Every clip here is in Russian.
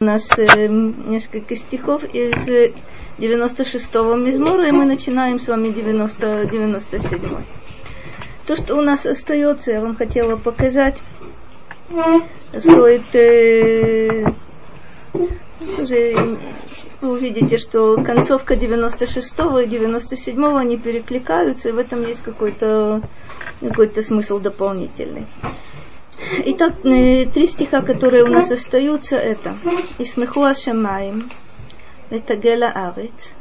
У нас э, несколько стихов из 96-го Мизмора, и мы начинаем с вами 90, 97 То, что у нас остается, я вам хотела показать, стоит э, уже вы увидите, что концовка 96-го и 97-го они перекликаются, и в этом есть какой-то какой-то смысл дополнительный. Итак, э, три стиха, которые у нас остаются, это «Исмеху Ашамаим, ותגל הארץ,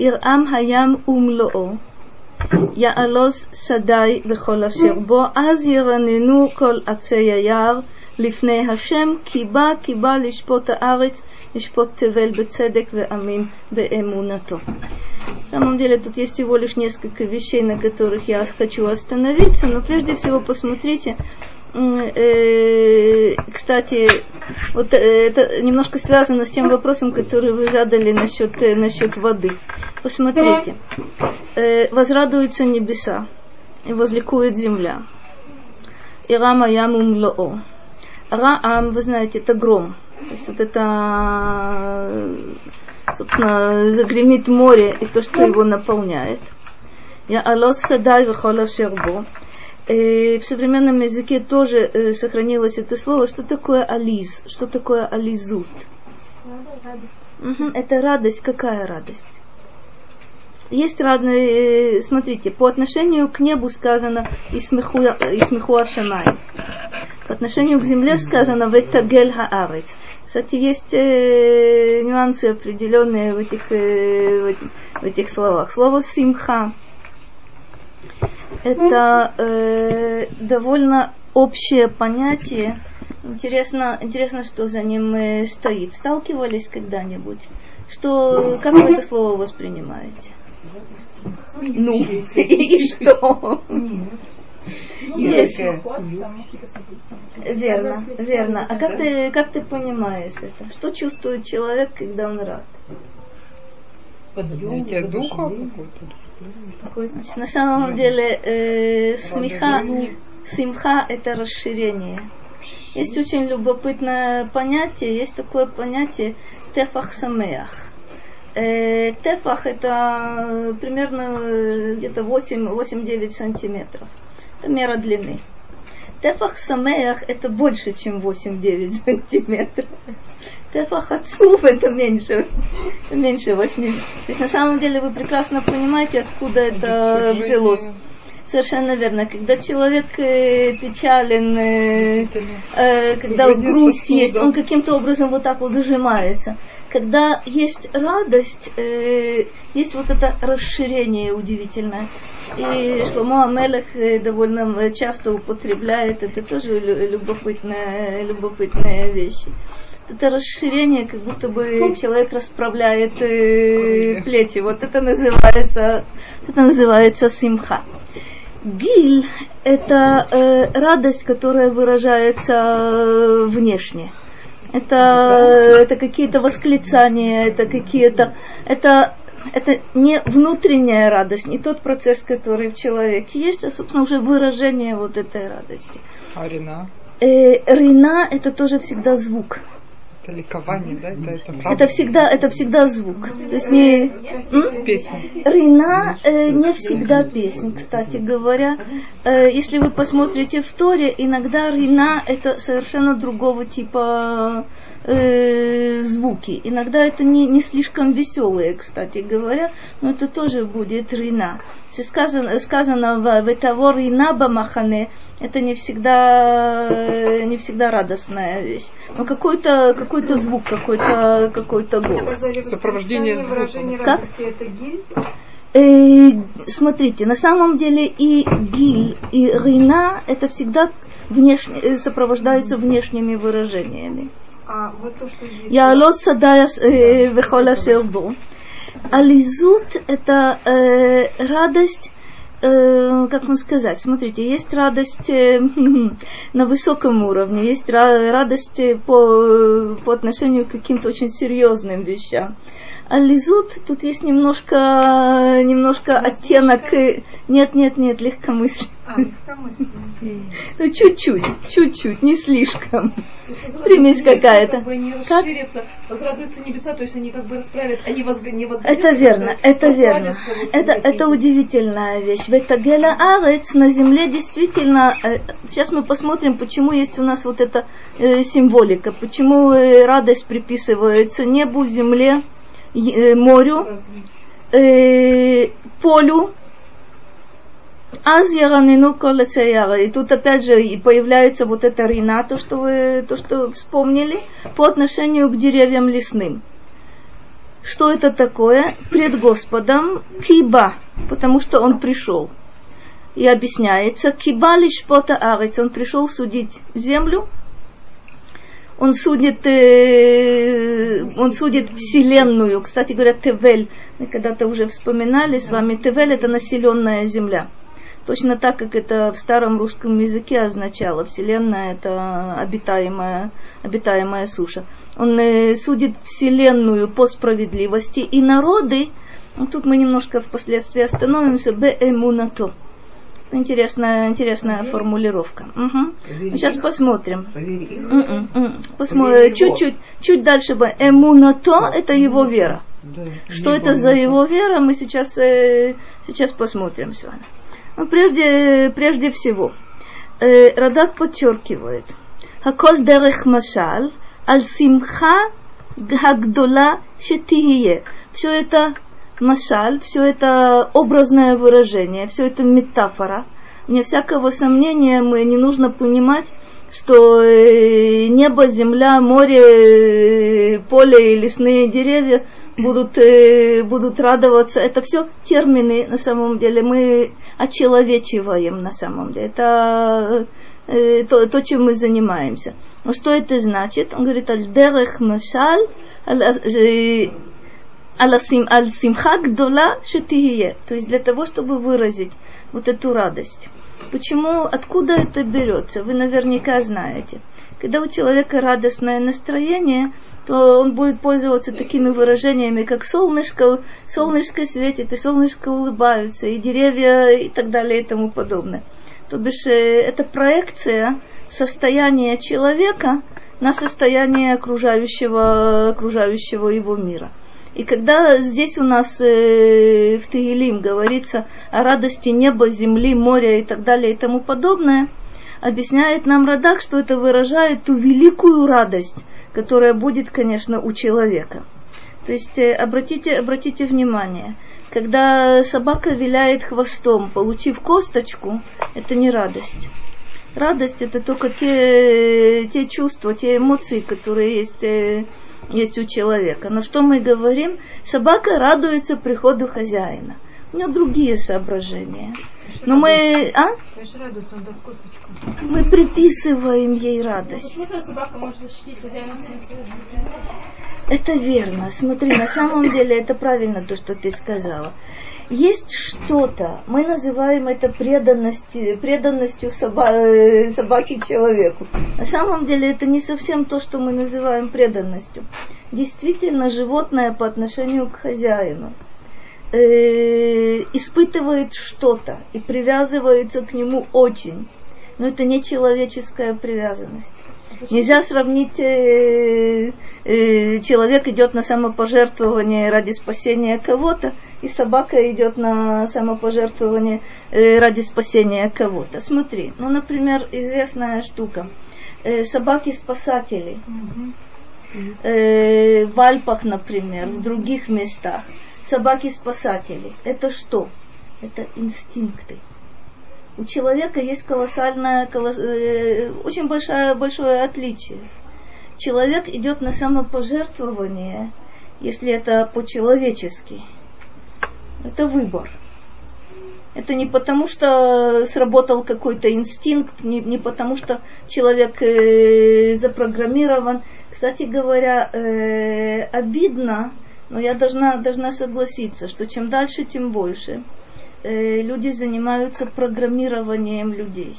ירעם הים ומלואו, יעלוז שדי וכל אשר בו, אז ירננו כל עצי היער לפני השם, כי בא, כי בא לשפוט הארץ, לשפוט תבל בצדק ואמין באמונתו. На самом деле тут есть всего лишь несколько вещей, на которых я хочу остановиться, но прежде всего посмотрите, э, кстати, вот э, это немножко связано с тем вопросом, который вы задали насчет, э, насчет воды. Посмотрите, возрадуются небеса и возликует земля. Ирама ямум лоо. Раам, вы знаете, это гром. То есть вот это, собственно, загремит море и то, что его наполняет. Я алос садай вихола шербо. Э, в современном языке тоже э, сохранилось это слово. Что такое ализ? Что такое ализут? Угу, это радость. Какая радость? Есть разные, э, смотрите, по отношению к небу сказано «Исмеху Ашамай». По отношению к земле сказано «Ветагель Хаарец». Кстати, есть э, нюансы определенные в этих, э, в, этих, в этих словах. Слово «симха» это э, довольно общее понятие. Интересно, интересно, что за ним э, стоит. Сталкивались когда-нибудь? Что, как вы это слово воспринимаете? Ну, и что? Есть. Верно, верно. А как ты, как ты понимаешь это? Что чувствует человек, когда он рад? Поднятие духа какой-то. На самом деле э, смеха, симха это расширение. Есть очень любопытное понятие, есть такое понятие тефах самеах. Э, тефах это примерно э, где-то 8-9 сантиметров. Это мера длины. Тефах самеях это больше, чем 8-9 сантиметров. Тефах отцов это меньше, меньше 8. То есть на самом деле вы прекрасно понимаете, откуда это взялось. Совершенно верно. Когда человек э, печален, э, э, когда грусть есть, он каким-то образом вот так вот зажимается. Когда есть радость, э, есть вот это расширение удивительное. И Шломо Амелех э, довольно часто употребляет, это тоже любопытная, любопытная вещь это расширение, как будто бы человек расправляет э, плечи. Вот это называется, это называется симха. Гиль – это э, радость, которая выражается э, внешне. Это, это какие-то восклицания, это какие-то... Это, это не внутренняя радость, не тот процесс, который в человеке есть, а, собственно, уже выражение вот этой радости. А рина? Э, рина – это тоже всегда звук. Это ликование, да? Это, это, правда? это всегда, это всегда звук. То есть не песня. Рина э, не всегда песня, кстати говоря. Э, если вы посмотрите в Торе, иногда рина это совершенно другого типа э, звуки. Иногда это не, не слишком веселые, кстати говоря, но это тоже будет рина. Сказано, сказано в «Ветавор рина бамахане», это не всегда, э, не всегда радостная вещь. Но какой-то какой звук, какой-то какой голос. Сопровождение звуком. Как? Это гиль? Э, смотрите, на самом деле и гиль, и рина это всегда внешне, э, сопровождается внешними выражениями. А вот то, что здесь... Я лос садая вехола шербу. Ализут это э, радость э, как вам сказать, смотрите, есть радость э, на высоком уровне, есть радость по, по отношению к каким-то очень серьезным вещам. А лизут, тут есть немножко, немножко оттенок, э, нет, нет, нет, легкомыслие. А, легкомыслие. Ну, чуть-чуть, чуть-чуть, не слишком. Примесь какая-то. Как бы не расширятся, возрадуются небеса, то есть они как бы расправят, они возг... не возгорятся, Это верно, это верно. Это, это удивительная вещь. Ветагеля арец на земле действительно, э, сейчас мы посмотрим, почему есть у нас вот эта э, символика, почему радость приписывается небу, земле, морю, полю, Аз яранину колесеяра. И тут опять же и появляется вот это рина, то что вы то, что вспомнили, по отношению к деревьям лесным. Что это такое? Пред Господом киба, потому что он пришел. И объясняется, киба лишь пота арец, он пришел судить землю, он судит, э, он судит вселенную. Кстати говоря, Тевель, мы когда-то уже вспоминали с вами, Тевель это населенная земля. Точно так, как это в старом русском языке означало. Вселенная это обитаемая, обитаемая суша. Он э, судит вселенную по справедливости и народы, ну, тут мы немножко впоследствии остановимся, беэмунато. Интересная, интересная формулировка. Мгм. Сейчас посмотрим. М-м, м. Посмотрим. Чуть-чуть, чуть дальше. бы. Эмунато – это его вера. Что это за его вера, мы сейчас, э, сейчас посмотрим с вами. Ну, прежде, прежде всего, э, Радак подчеркивает, Хаколь дерех машаль, аль симха гагдола шетие. Все это машаль, все это образное выражение, все это метафора. Вне всякого сомнения мы не нужно понимать, что э, небо, земля, море, э, поле и лесные деревья будут, э, будут радоваться. Это все термины на самом деле. Мы очеловечиваем на самом деле. Это то, то, чем мы занимаемся. Но что это значит? Он говорит, аль-дерех машаль, аль-симха гдола шетие. То есть для того, чтобы выразить вот эту радость. Почему, откуда это берется? Вы наверняка знаете. Когда у человека радостное настроение, то он будет пользоваться такими выражениями, как солнышко, солнышко светит, и солнышко улыбаются, и деревья, и так далее, и тому подобное. То бишь, э, это проекция состояния человека на состояние окружающего, окружающего его мира. И когда здесь у нас э, в Тегелим говорится о радости неба, земли, моря и так далее и тому подобное, объясняет нам Радак, что это выражает ту великую радость, которая будет, конечно, у человека. То есть э, обратите, обратите внимание, когда собака виляет хвостом, получив косточку, это не радость. Радость это только те, те чувства, те эмоции, которые есть, э, есть у человека. Но что мы говорим? Собака радуется приходу хозяина. У нее другие соображения. Но мы, а? Мы приписываем ей радость. Это верно. Смотри, на самом деле это правильно то, что ты сказала. Есть что-то, мы называем это преданностью, преданностью соба, э, собаки человеку. На самом деле это не совсем то, что мы называем преданностью. Действительно, животное по отношению к хозяину э, испытывает что-то и привязывается к нему очень. Но это не человеческая привязанность. Нельзя сравнить, э, э, человек идет на самопожертвование ради спасения кого-то, и собака идет на самопожертвование э, ради спасения кого-то. Смотри, ну, например, известная штука. Э, собаки-спасатели. Э, в Альпах, например, в других местах. Собаки-спасатели. Это что? Это инстинкты у человека есть колоссальное, колосс, э, очень большое, большое отличие. Человек идет на самопожертвование, если это по-человечески. Это выбор. Это не потому, что сработал какой-то инстинкт, не, не потому, что человек э, запрограммирован. Кстати говоря, э, обидно, но я должна, должна согласиться, что чем дальше, тем больше э, люди занимаются программированием людей.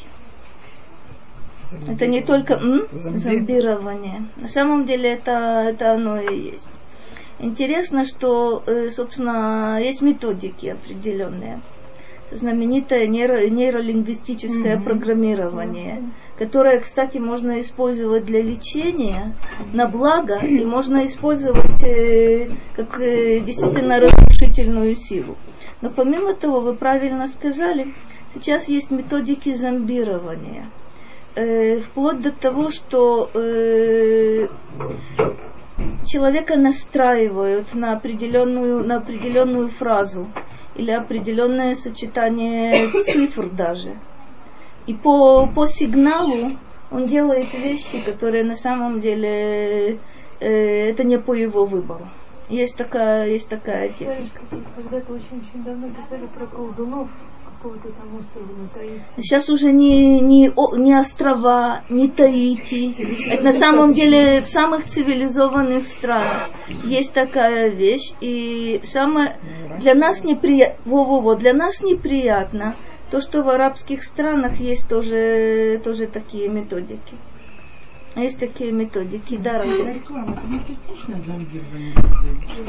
Это не только м? Зомби. зомбирование. На самом деле это, это оно и есть. Интересно, что, э, собственно, есть методики определенные. Знаменитое нейро- нейролингвистическое программирование, которое, кстати, можно использовать для лечения на благо, и можно использовать э, как э, действительно разрушительную силу. Но помимо того, вы правильно сказали, сейчас есть методики зомбирования. Э, вплоть до того, что э, человека настраивают на определенную, на определенную фразу или определенное сочетание цифр даже. И по, по сигналу он делает вещи, которые на самом деле э, это не по его выбору. Есть такая, есть такая техника. Когда-то очень-очень давно писали про колдунов какого-то там острова на Таити. Сейчас уже не, не, о- не острова, не Таити. Это на самом деле в самых цивилизованных странах есть такая вещь. И самое для нас неприятно, во-во-во, для нас неприятно то, что в арабских странах есть тоже, тоже такие методики. Есть такие методики, да, реклама.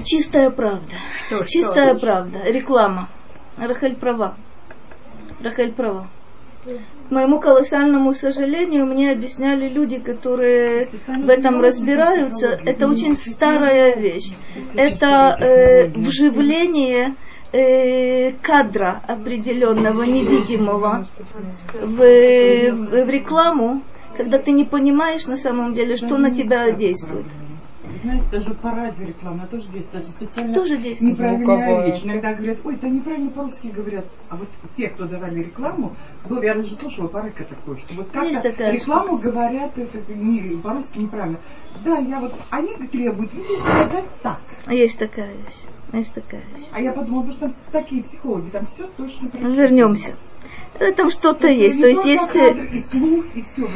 Чистая правда. Что, Чистая что? правда. Реклама. Рахель права. Рахель права. К моему колоссальному сожалению, мне объясняли люди, которые в этом разбираются. Это очень старая вещь. Это э, вживление э, кадра определенного, невидимого в, в рекламу, когда ты не понимаешь на самом деле, что на тебя действует. Знаете, даже по радио реклама тоже действует. Даже специально Тоже действует. неправильная Звуковая. речь. Иногда говорят, ой, это неправильно по-русски говорят. А вот те, кто давали рекламу, был, я даже слушала порыка такой, что вот как-то рекламу говорят это, не, по-русски неправильно. Да, я вот, они требуют, видите, сказать так. Есть такая вещь. Есть такая вещь. А я подумала, потому что там такие психологи, там все точно. Вернемся Э, Там что-то То есть. То не есть только есть... э, кадр, и слух, и все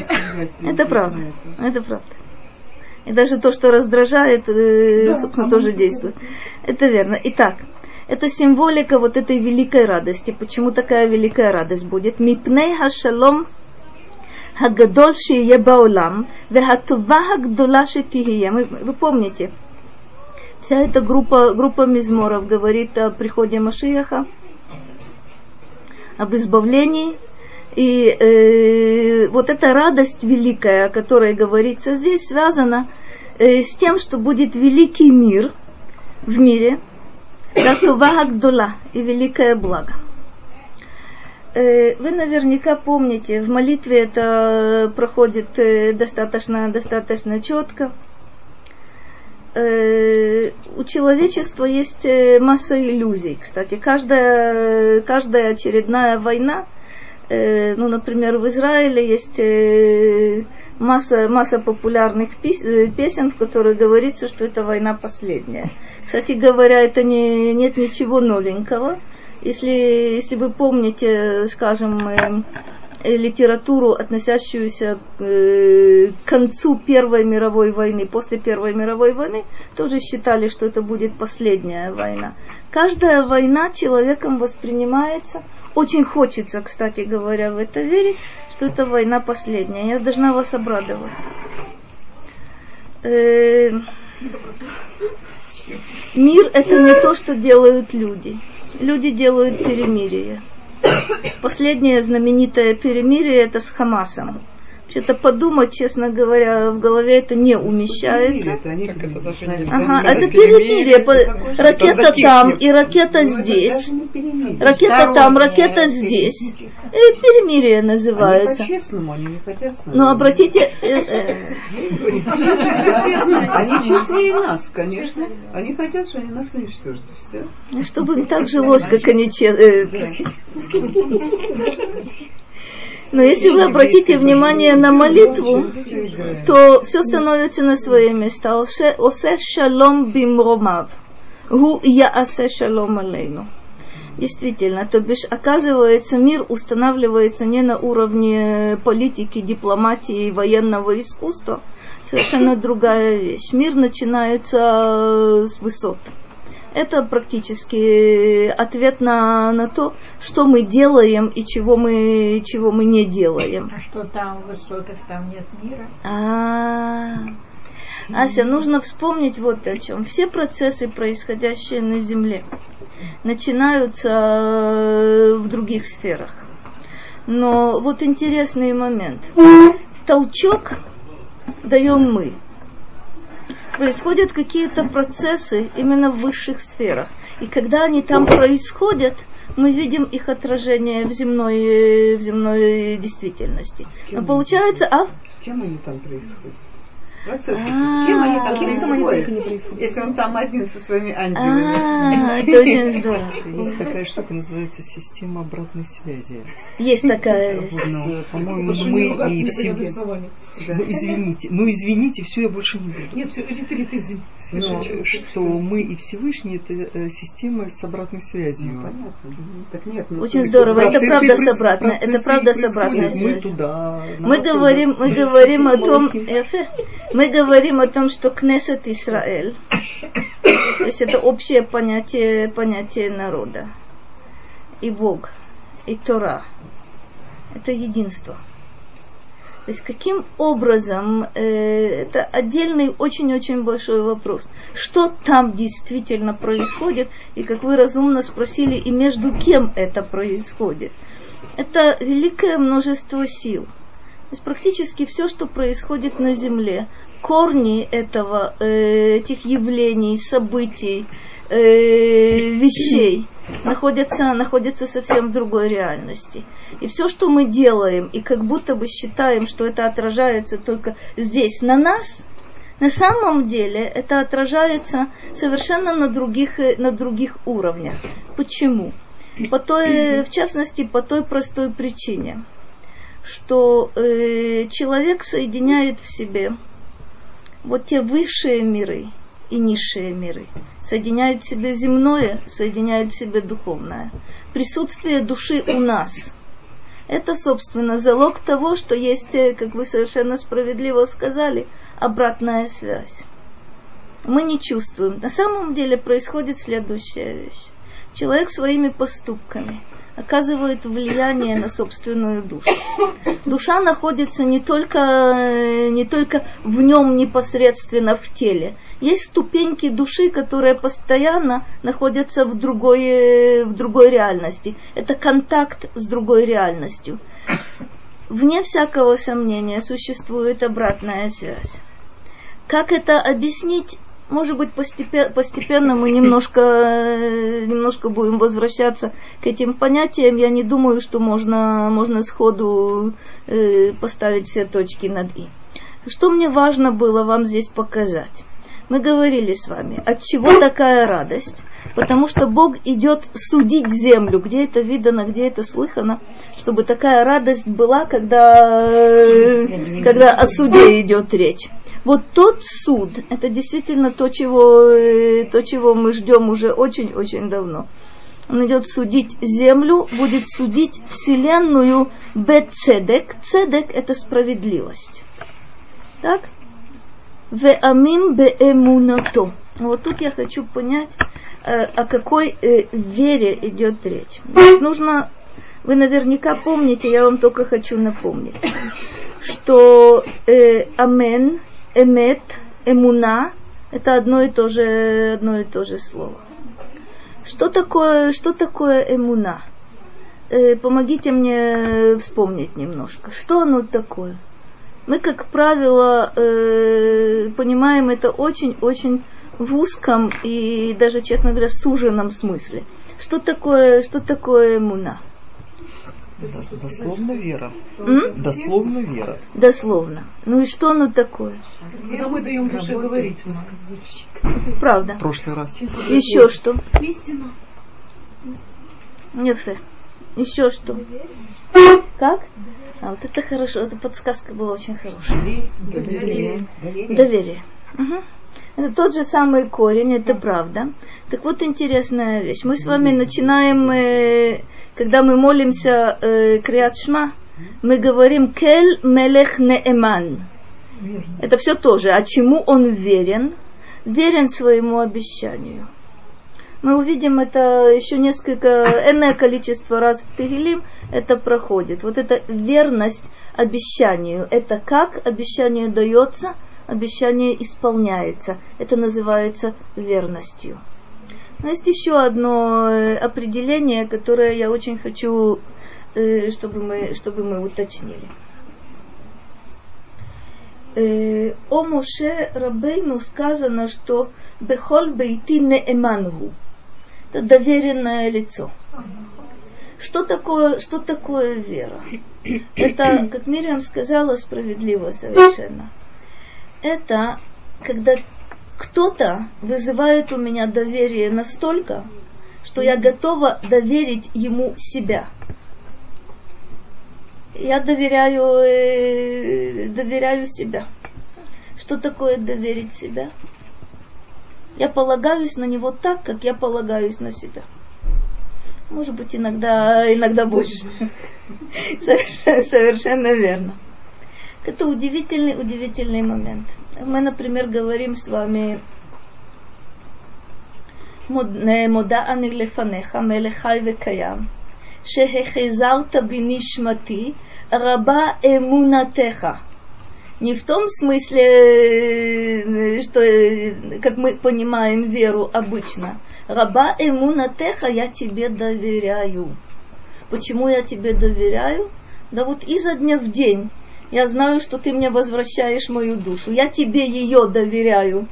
Это правда. Это правда. И даже то, что раздражает, э, Да, собственно, оно тоже не действует. Это верно. Итак, это символика вот этой великой радости. Почему такая великая радость будет? Мипней хашалом הגדול שיהיה בעולם והטובה הגדולה שתהיה. Мы- Вы помните, вся эта группа, группа мизморов говорит о приходе Машияха, об избавлении. И э, вот эта радость великая, о которой говорится здесь, связана э, с тем, что будет великий мир в мире, Гатува Гдула и великое благо. Э, Вы наверняка помните, в молитве это проходит э, достаточно, достаточно четко. Э, У человечества есть э, масса иллюзий. Кстати, каждая, каждая очередная война, э, ну, например, в Израиле есть э, масса, масса популярных пис- э, песен, в которых говорится, что это война последняя. Кстати говоря, это не, нет ничего новенького. Если, если вы помните, скажем, э, э, литературу, относящуюся к э, к концу Первой мировой войны, после Первой мировой войны, тоже считали, что это будет последняя война. Каждая война человеком воспринимается, очень хочется, кстати говоря, в это верить, что это война последняя. Я должна вас обрадовать. Э, Мир это не то, что делают люди. Люди делают перемирие. Последнее знаменитое перемирие это с Хамасом. Вообще-то подумать, честно говоря, в голове это не умещается. Так это даже не Ага, сказать, это перемирие. По- Это Ракета там и ракета здесь. Ракета там, ракета здесь. И перемирие называется. По-честному они не нами. Но обратите, э, э, Они честнее нас, конечно. Они хотят, что они нас уничтожат. Все. чтобы так жилось, как они че- э, простите. Но если вы обратите внимание на молитву, то все становится на свои места. Осе осе шалом бимромав. Гу яасе шалом алейну. Действительно, то бишь, оказывается, мир устанавливается не на уровне политики, дипломатии военного искусства. Совершенно другая вещь. Мир начинается с высот. Это практически ответ на, на то, что мы делаем и чего мы, чего мы не делаем. А что там в высотах, там нет мира? А, Ася, нужно вспомнить вот о чем. Все процессы, происходящие на Земле, начинаются э, в других сферах. Но вот интересный момент. Толчок даем мы. Происходят какие-то процессы именно в высших сферах. И когда они там происходят, мы видим их отражение в земной, в земной действительности. Но получается, а? С кем они там происходят? Процессы. С кем они там происходят? Если он там один со своими ангелами. А, это очень здорово. Есть такая штука, называется система обратной связи. Есть такая по-моему, мы и все... Ну, извините, ну извините, все, я больше не буду. Нет, все, Рита, Рита, извини. Но, что мы и Всевышний это э, система с обратной связью. Ну, понятно. Так нет, ну, Очень здорово. Это правда с обратной. Это правда с обратной. Мы связью. туда. Мы нам говорим, туда. мы говорим о том, мы говорим о том, что Кнесет Израиль, то есть это общее понятие, понятие народа, и Бог, и Тора, это единство. То есть каким образом, э, это отдельный очень-очень большой вопрос. Что там действительно происходит, и как вы разумно спросили, и между кем это происходит. Это великое множество сил. То есть практически все, что происходит на Земле, корни этого, э, этих явлений, событий, э, вещей находятся, находятся совсем в другой реальности. И все, что мы делаем, и как будто бы считаем, что это отражается только здесь, на нас, на самом деле это отражается совершенно на других, э, на других уровнях. Почему? По той, в частности, по той простой причине, что э, человек соединяет в себе вот те высшие миры и низшие миры. Соединяет в себе земное, соединяет в себе духовное. Присутствие души у нас. Это, собственно, залог того, что есть, э, как вы совершенно справедливо сказали, обратная связь. Мы не чувствуем. На самом деле происходит следующая вещь. Человек своими поступками оказывает влияние на собственную душу. Душа находится не только, э, не только в нем непосредственно в теле. Есть ступеньки души, которые постоянно находятся в другой, э, в другой реальности. Это контакт с другой реальностью. Вне всякого сомнения существует обратная связь. Как это объяснить? Может быть, постепенно, постепенно мы немножко, э, немножко будем возвращаться к этим понятиям. Я не думаю, что можно, можно сходу э, поставить все точки над «и». Что мне важно было вам здесь показать? Мы говорили с вами, от чего такая радость? Потому что Бог идет судить землю. Где это видано, где это слыхано, чтобы такая радость была, когда, э, когда о суде идет речь. Вот тот суд, это действительно то, чего, э, то, чего мы ждем уже очень-очень давно. Он идет судить землю, будет судить вселенную бецедек. Цедек – это справедливость. Так? Веамим беэмунато. Вот тут я хочу понять, э, о какой э, вере идет речь. Нужно, вы наверняка помните, я вам только хочу напомнить, что э, амен, эмет, эмуна – это одно и то же, одно и то же слово. Что такое, что такое эмуна? Э, помогите мне вспомнить немножко. Что оно такое? Мы, как правило, э, понимаем это очень-очень в узком и даже, честно говоря, суженном смысле. Что такое, что такое эмуна? Дословно вера. М? Дословно вера. Дословно. Ну и что оно такое? Когда мы даем душе говорить. Правда. В прошлый раз. Еще что? Истину. Нефе. Еще что? Как? А вот это хорошо, эта подсказка была очень хорошая. Доверие. Доверие. Мгм. Это тот же самый корень, это правда. Так вот интересная вещь. Мы с вами начинаем, э, когда мы молимся э, Криат Шма, мы говорим Кель Мелех Неэман. Это все тоже. А чему он верен? Верен своему обещанию. Мы увидим это еще несколько, энное количество раз в Тегилим это проходит. Вот эта верность обещанию. Это как обещание дается? обещание исполняется. Это называется верностью. Но есть еще одно э, определение, которое я очень хочу, э, чтобы мы, чтобы мы уточнили. Э, о Моше Рабейну сказано, что Бехоль Бейти Неэмангу. Это доверенное лицо. Что такое, что такое вера? Это, как Мириам сказала, справедливо совершенно. Это когда кто-то вызывает у меня доверие настолько, что я готова доверить ему себя. Я доверяю, э, доверяю себя. Что такое доверить себя? Я полагаюсь на него так, как я полагаюсь на себя. Может быть, иногда, иногда больше. Совершенно, совершенно верно. Это удивительный, удивительный момент. Мы, например, говорим с вами מודע אני לפניך, מלך חי וקיים, שהחזרת בנשמתי רבה אמונתך. Не в том смысле, что, как мы понимаем веру обычно. Раба эмунатеха, я тебе доверяю. Почему я тебе доверяю? Да вот изо дня в день я знаю, что ты мне возвращаешь мою душу. Я тебе ее доверяю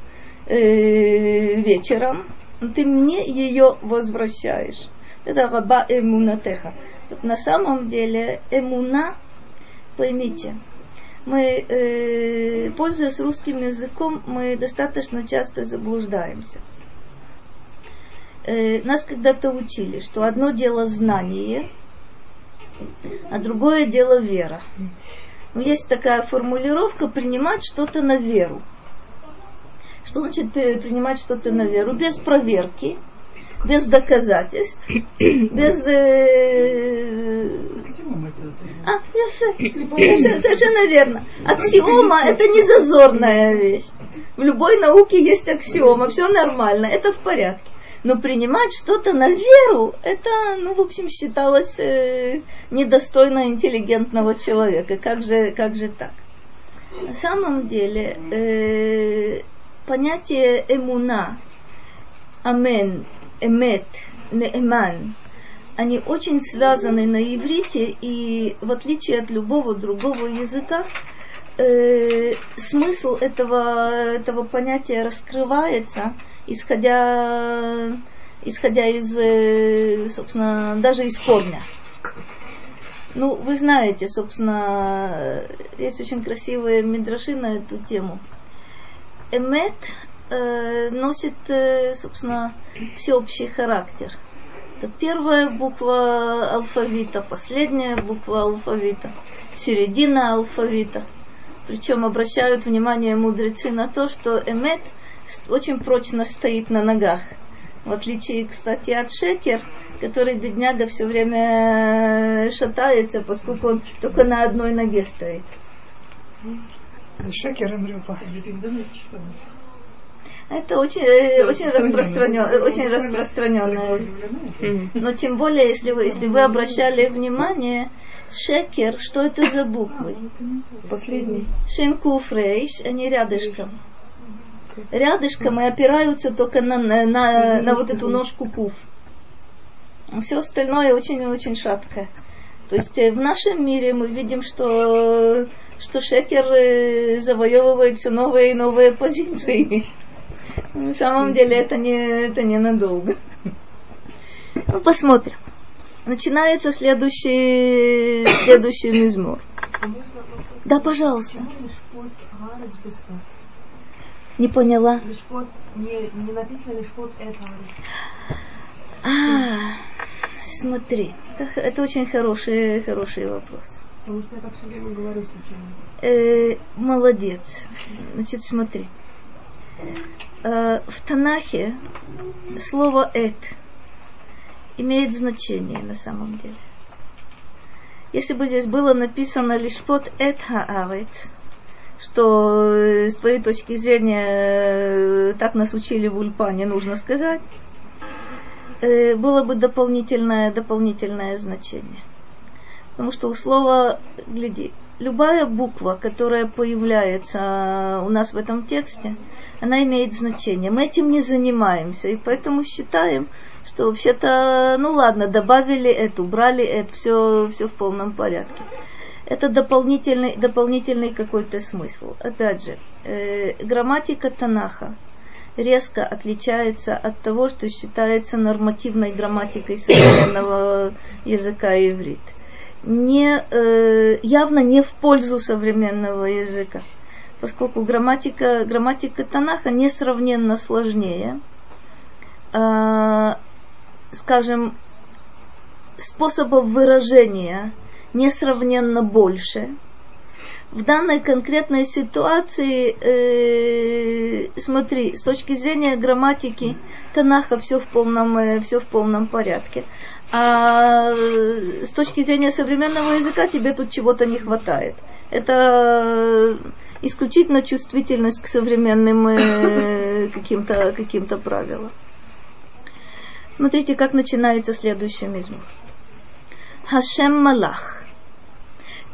э, вечером, ты мне ее возвращаешь. Это раба эмунатеха. Вот на самом деле эмуна, поймите, мы, э, пользуясь русским языком, мы достаточно часто заблуждаемся. Э, нас когда-то учили, что одно дело знание, а другое дело вера. Но есть такая формулировка принимать что-то на веру. Что значит принимать что-то на веру? Без проверки, без доказательств, без... Э... А, совершенно, совершенно верно. Аксиома – это не зазорная вещь. В любой науке есть аксиома, все нормально, это в порядке. Но принимать что-то на веру, это, ну, в общем, считалось э, недостойно интеллигентного человека. Как же, как же так? На самом деле, э, понятие эмуна, амен, эмет, неэман, они очень связаны на иврите, и в отличие от любого другого языка, э, смысл этого, этого понятия раскрывается – исходя, исходя из, э, собственно, даже из корня. Ну, вы знаете, собственно, есть очень красивые мидраши на эту тему. Эмет э, носит, э, собственно, всеобщий характер. Это первая буква алфавита, последняя буква алфавита, середина алфавита. Причем обращают внимание мудрецы на то, что эмет – очень прочно стоит на ногах. В отличие, кстати, от шекер, который бедняга все время шатается, поскольку он только на одной ноге стоит. Шекер Андрюпа. Это очень, э, очень, распространен, очень распространенное. Но тем более, если вы, если вы обращали внимание, шекер, что это за буквы? Последний. Шинкуфрейш, они рядышком рядышком и опираются только на, на, на, на вот эту ножку куф. А все остальное очень-очень шаткое. То есть э, в нашем мире мы видим, что, что шекер э, завоевывает все новые и новые позиции. На самом деле это не, это не надолго. Ну, посмотрим. Начинается следующий, следующий мизмор. Да, пожалуйста. Не поняла. Лишпот, не, не написано лишпот это. А, смотри, это, это очень хороший, хороший вопрос. Потому что я так все время говорю случайно. Э, молодец. Значит, смотри. Э, в Танахе слово «эт» имеет значение на самом деле. Если бы здесь было написано лишь под «эт хаарец», что э, с твоей точки зрения э, так нас учили в Ульпане, нужно сказать, э, было бы дополнительное, дополнительное значение. Потому что у слова, гляди, любая буква, которая появляется у нас в этом тексте, она имеет значение. Мы этим не занимаемся, и поэтому считаем, что вообще-то, ну ладно, добавили это, убрали это, все, все в полном порядке. Это дополнительный, дополнительный какой-то смысл. Опять же, э, грамматика Танаха резко отличается от того, что считается нормативной грамматикой современного языка иврит. Не, э, явно не в пользу современного языка, поскольку грамматика, грамматика Танаха несравненно сложнее. Э, скажем, способов выражения несравненно больше. В данной конкретной ситуации, э, смотри, с точки зрения грамматики Танаха все в полном, э, все в полном порядке. А с точки зрения современного языка тебе тут чего-то не хватает. Это исключительно чувствительность к современным э, каким-то каким правилам. Смотрите, как начинается следующий мизмор. Хашем Малах.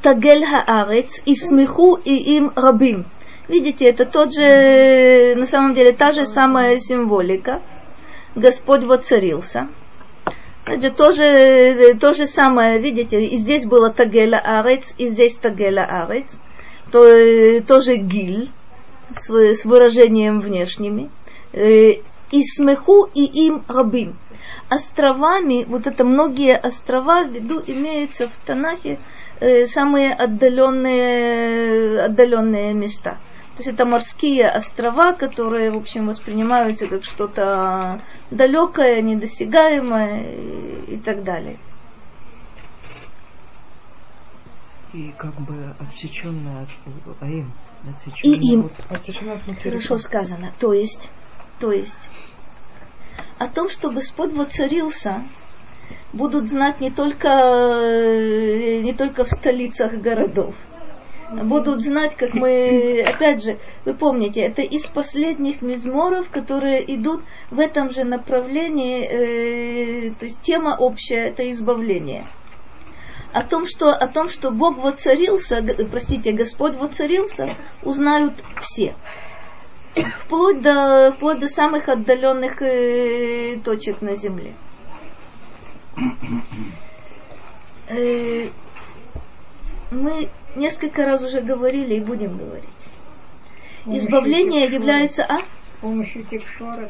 Тагель Хаарец и смеху и им рабим. Видите, это тот же, на самом деле, та же самая символика. Господь воцарился. Это тоже, то же самое, видите, и здесь было Тагеля Арец, и здесь Тагеля Арец. То, тоже гиль с, с выражением внешними. Э, и смеху и им рабим островами, вот это многие острова в виду имеются в Танахе самые отдаленные, отдаленные места. То есть это морские острова, которые, в общем, воспринимаются как что-то далекое, недосягаемое и, и так далее. И как бы отсеченное от Аим. И им. Хорошо сказано. То есть, то есть, о том, что Господь воцарился, будут знать не только, э, не только в столицах городов, будут знать, как мы, опять же, вы помните, это из последних мизморов, которые идут в этом же направлении, э, то есть тема общая, это избавление. О том, что, о том, что Бог воцарился, простите, Господь воцарился, узнают все вплоть до, вплоть до самых отдаленных э, точек на Земле. Э, мы несколько раз уже говорили и будем говорить. Избавление является... А? С помощью текстуры.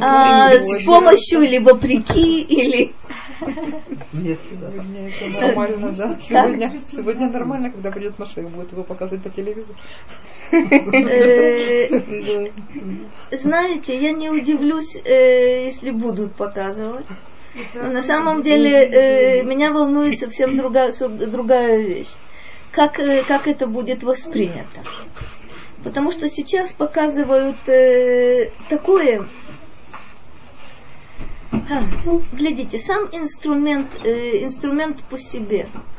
А, с помощью или вопреки, или... Сегодня это нормально, да? Сегодня, сегодня нормально, когда придет Машех, будет его показывать по телевизору. Э, знаете, я не удивлюсь, э, если будут показывать. Но на самом деле э, меня волнует совсем другая, другая вещь. Как, как это будет воспринято? Потому что сейчас показывают э, такое. А, глядите, сам инструмент, э, инструмент по себе э,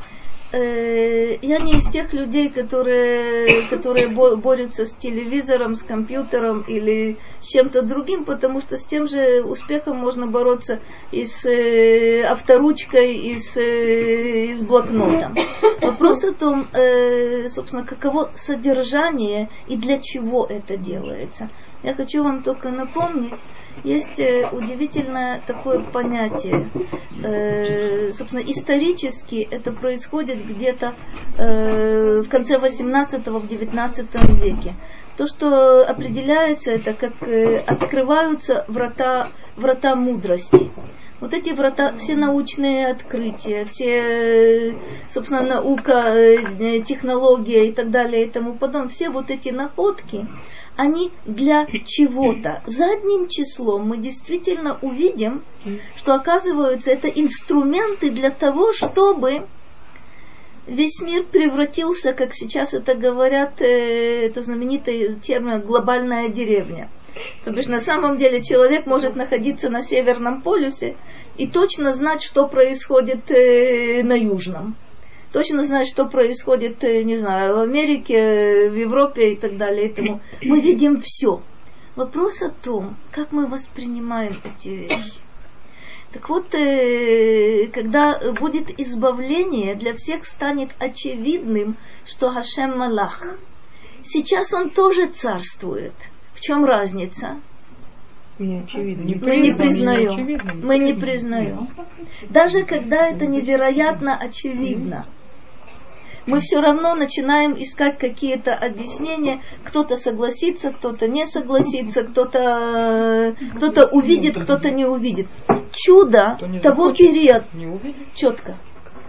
я не из тех людей, которые, которые борются с телевизором, с компьютером или с чем-то другим, потому что с тем же успехом можно бороться и с э, авторучкой, и с, э, и с блокнотом. Вопрос о том, э, собственно, каково содержание и для чего это делается. Я хочу вам только напомнить, есть э, удивительное такое понятие. Э, собственно, исторически это происходит где-то э, в конце 18-го, в 19 веке. То, что определяется, это как открываются врата, врата мудрости. Вот эти врата, все научные открытия, все, собственно, наука, технология и так далее и тому подобное, все вот эти находки, они для чего-то. Задним числом мы действительно увидим, что оказывается это инструменты для того, чтобы весь мир превратился, как сейчас это говорят, э, это знаменитый термин глобальная деревня. То бишь на самом деле человек может находиться на Северном полюсе и точно знать, что происходит э, на Южном точно знать, что происходит, э, не знаю, в Америке, в Европе и так далее. И тому. Мы видим все. Вопрос о том, как мы воспринимаем эти вещи. Так вот, э, когда будет избавление, для всех станет очевидным, что Хашем Малах. Сейчас он тоже царствует. В чем разница? Не очевидно. Не Мы не признаем. очевидно, не Мы не признаем. Даже когда это невероятно очевидно. Мы все равно начинаем искать какие-то объяснения. Кто-то согласится, кто-то не согласится, кто-то кто увидит, кто-то не увидит. Чудо не того периода. Четко.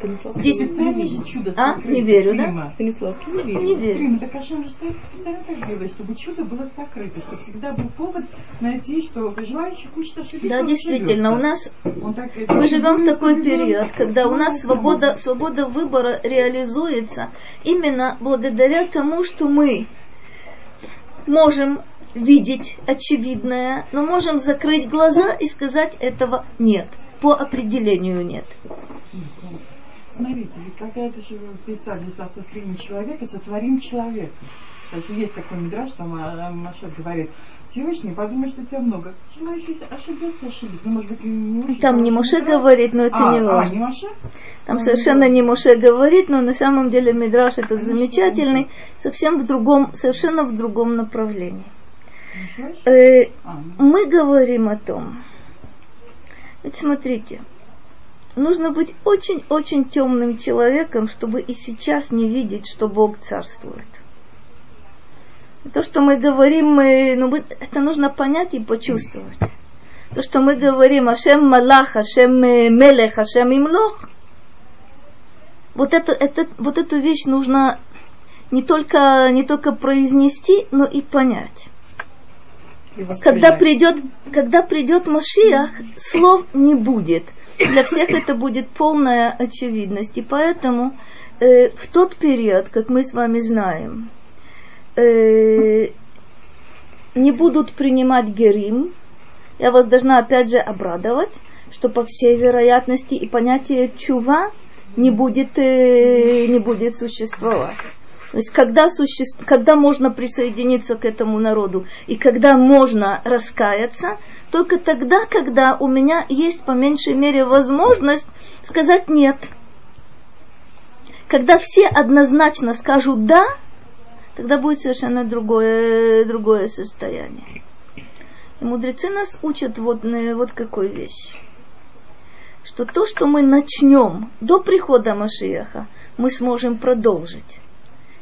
Станиславский Здесь- же чудо А? Не верю, да? Станиславский не верит. Не верю. Прима, так Ашем же специально так делает, чтобы чудо было сокрыто, чтобы всегда был повод найти, что желающий хочет ошибиться. Да, действительно, у нас так мы живем в такой период, когда у нас свобода, свобода выбора реализуется именно благодаря тому, что мы можем видеть очевидное, но можем закрыть глаза и сказать этого нет. По определению нет. Смотрите, ведь когда это же писали о сотворении человека, сотворим человека. Кстати, есть такой мидраж, там а, Машет говорит, Всевышний, подумай, что тебя много. Желающий ошибется, ошибется. Ну, может быть, не очень Там не хороший Моше мидраж. говорит, но это а, не а, важно. не Моше? Там совершенно не Моше говорит, но на самом деле Мидраш этот замечательный, совсем в другом, совершенно в другом направлении. Э, А, ну, мы говорим о том, ведь смотрите, нужно быть очень-очень темным человеком, чтобы и сейчас не видеть, что Бог царствует. То, что мы говорим, мы, ну, мы- это нужно понять и почувствовать. То, что мы говорим, Ашем Малах, Ашем э, Мелех, Ашем Имлох, вот, это, это, вот эту вещь нужно не только, не только произнести, но и понять. И Когда придет, когда придет Машиах, слов не будет. Для всех это будет полная очевидность. И поэтому э, в тот период, как мы с вами знаем, э, не будут принимать герим. Я вас должна опять же обрадовать, что по всей вероятности и понятие чува не будет, э, не будет существовать. То есть когда, суще... когда можно присоединиться к этому народу и когда можно раскаяться, только тогда, когда у меня есть по меньшей мере возможность сказать нет. Когда все однозначно скажут да, тогда будет совершенно другое, другое состояние. И мудрецы нас учат вот, вот какой вещи. Что то, что мы начнем до прихода Машиаха, мы сможем продолжить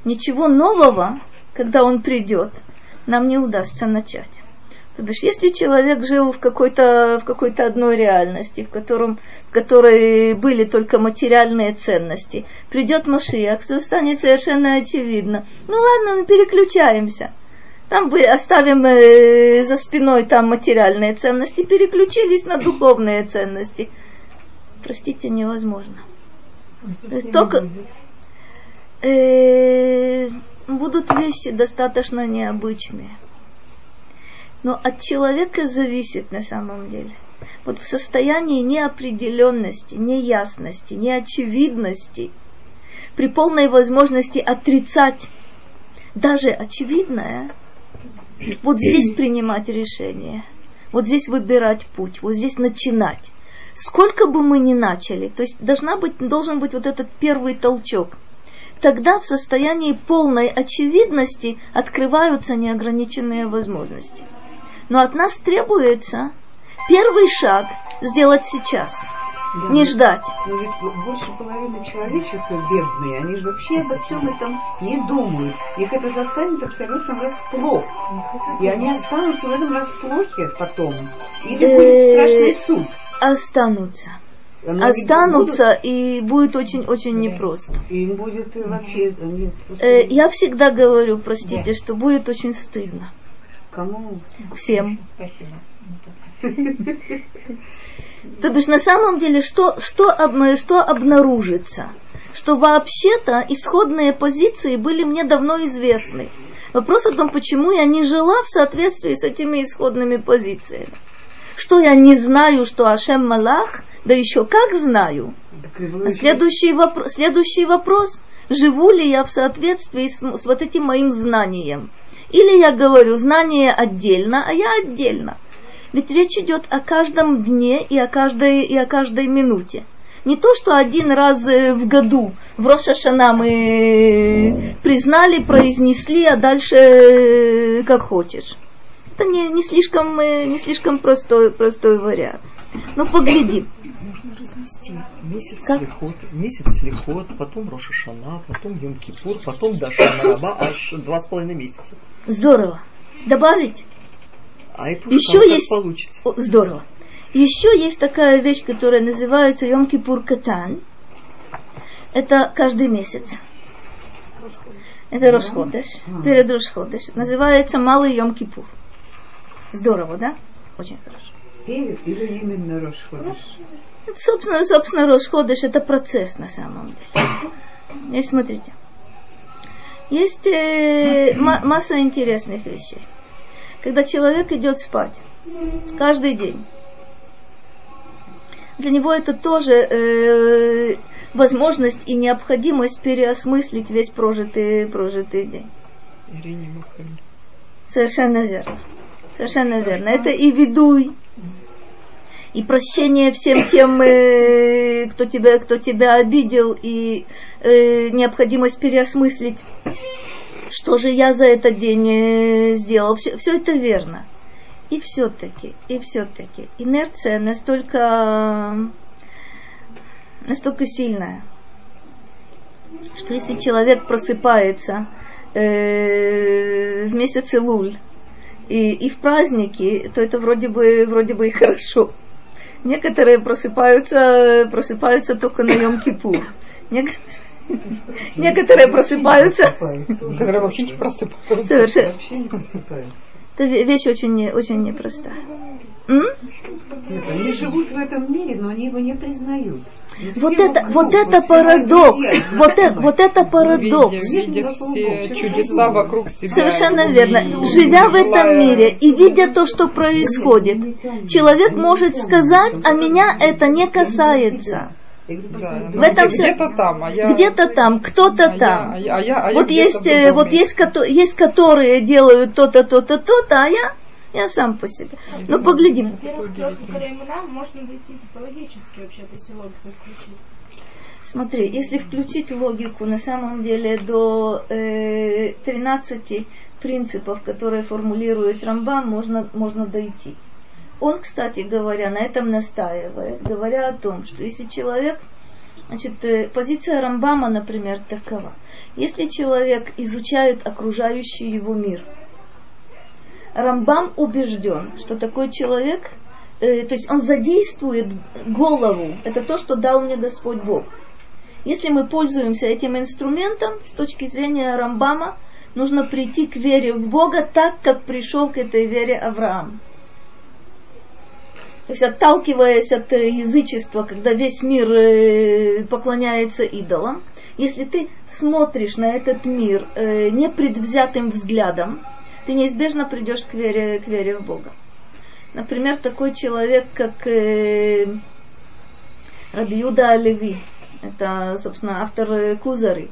ничего нового, когда он придет, нам не удастся начать. То бишь, если человек жил в какой-то, в какой-то одной реальности, в, котором, в которой были только материальные ценности, придет Машиах, все станет совершенно очевидно. Ну ладно, ну переключаемся. Там бы оставим э, за спиной там материальные ценности, переключились на духовные ценности. Простите, невозможно. Только, э, будут вещи достаточно необычные. Но от человека зависит на самом деле. Вот в состоянии неопределенности, неясности, неочевидности, при полной возможности отрицать даже очевидное, вот здесь принимать решение, вот здесь выбирать путь, вот здесь начинать. Сколько бы мы ни начали, то есть должна быть, должен быть вот этот первый толчок – тогда в состоянии полной очевидности открываются неограниченные возможности. Но от нас требуется первый шаг сделать сейчас, Да. не ждать. Но ведь больше половины человечества бедные, они же вообще обо всем этом не думают. Их это застанет абсолютно врасплох. И они останутся в этом расплохе потом. Или будет Э, страшный суд. Останутся. Они Останутся, и будет очень-очень непросто. будут- Им будет э, вообще... они Э, Я всегда говорю, простите, что будет очень стыдно Кому? всем. То бишь, на самом деле, что, что, что обнаружится? Что вообще-то исходные позиции были мне давно известны. Вопрос о том, почему я не жила в соответствии с этими исходными позициями. Что я не знаю, что Ашем Малах, да еще как знаю. А следующий, вопро- следующий вопрос, живу ли я в соответствии с, с вот этим моим знанием? Или я говорю, знание отдельно, а я отдельно. Ведь речь идет о каждом дне и о каждой, и о каждой минуте. Не то, что один раз э, в году в Рошашана мы признали, произнесли, а дальше э, как хочешь. Это не, не, слишком, э, не слишком простой, простой вариант. Ну, поглядим. Можно разнести. Месяц Как? слихот, месяц слихот, потом Рошашана, потом Йом-Кипур, потом Дашана Раба, аж два с половиной месяца. Здорово. Добавить? А это Еще как есть- получится. О, здорово. Еще есть такая вещь, которая называется Йом Кипур Катан. Это каждый месяц. Это Рошходыш. Перед Рошходыш. Называется Малый Йом Кипур. Здорово, да? Очень хорошо. Перед или именно Рошходыш? Собственно, собственно, Рошходыш это процесс на самом деле. Значит, смотрите. Есть э, ма- масса интересных вещей. Когда человек идет спать каждый день, для него это тоже э, возможность и необходимость переосмыслить весь прожитый, прожитый день. Совершенно верно. Совершенно верно. Это и ведуй, и прощение всем тем, э, кто, тебя, кто тебя обидел, и э, необходимость переосмыслить, что же я за этот день э, сделал. Все, все это верно. И все-таки, и все-таки, инерция настолько, настолько сильная, что если человек просыпается э, в месяце Луль и, и в праздники, то это вроде бы, вроде бы и хорошо. Некоторые просыпаются, просыпаются только на Йом-Кипур. Некоторые, некоторые просыпаются Которые вообще не просыпаются. совершенно. Вообще не просыпаются. Это ве- вещь очень, не- очень непростая. Они живут в этом мире, но они его не признают. Но Вот все это, вот это все парадокс. Вот это, вот это парадокс. Видя, видя все чудеса вокруг себя. Совершенно верно. Живя в этом мире и видя то, что происходит, человек может сказать, а меня это не касается. Да, В этом вся- где-то там, а я... Где-то там, кто-то а я- там. а я- а я- а я Вот есть, э, вот есть, есть, которые делают то-то, то-то, то-то, а я, я сам по себе. Ну, поглядим. Во-первых, времена можно дойти топологически вообще-то, если логику включить. Смотри, если включить логику, на самом деле до э, 13 принципов, которые формулирует Рамбам, можно, можно дойти. Он, кстати говоря, на этом настаивает, говоря о том, что если человек, значит, э, позиция Рамбама, например, такова. Если человек изучает окружающий его мир, Рамбам убежден, что такой человек, э, то есть он задействует голову, это то, что дал мне Господь Бог. Если мы пользуемся этим инструментом, с точки зрения Рамбама, нужно прийти к вере в Бога так, как пришел к этой вере Авраам. То есть отталкиваясь от э, язычества, когда весь мир э, поклоняется идолам, если ты смотришь на этот мир э, непредвзятым взглядом, ты неизбежно придешь к вере, к вере в Бога. Например, такой человек, как э, Рабиуда Леви, это, собственно, автор э, Кузары,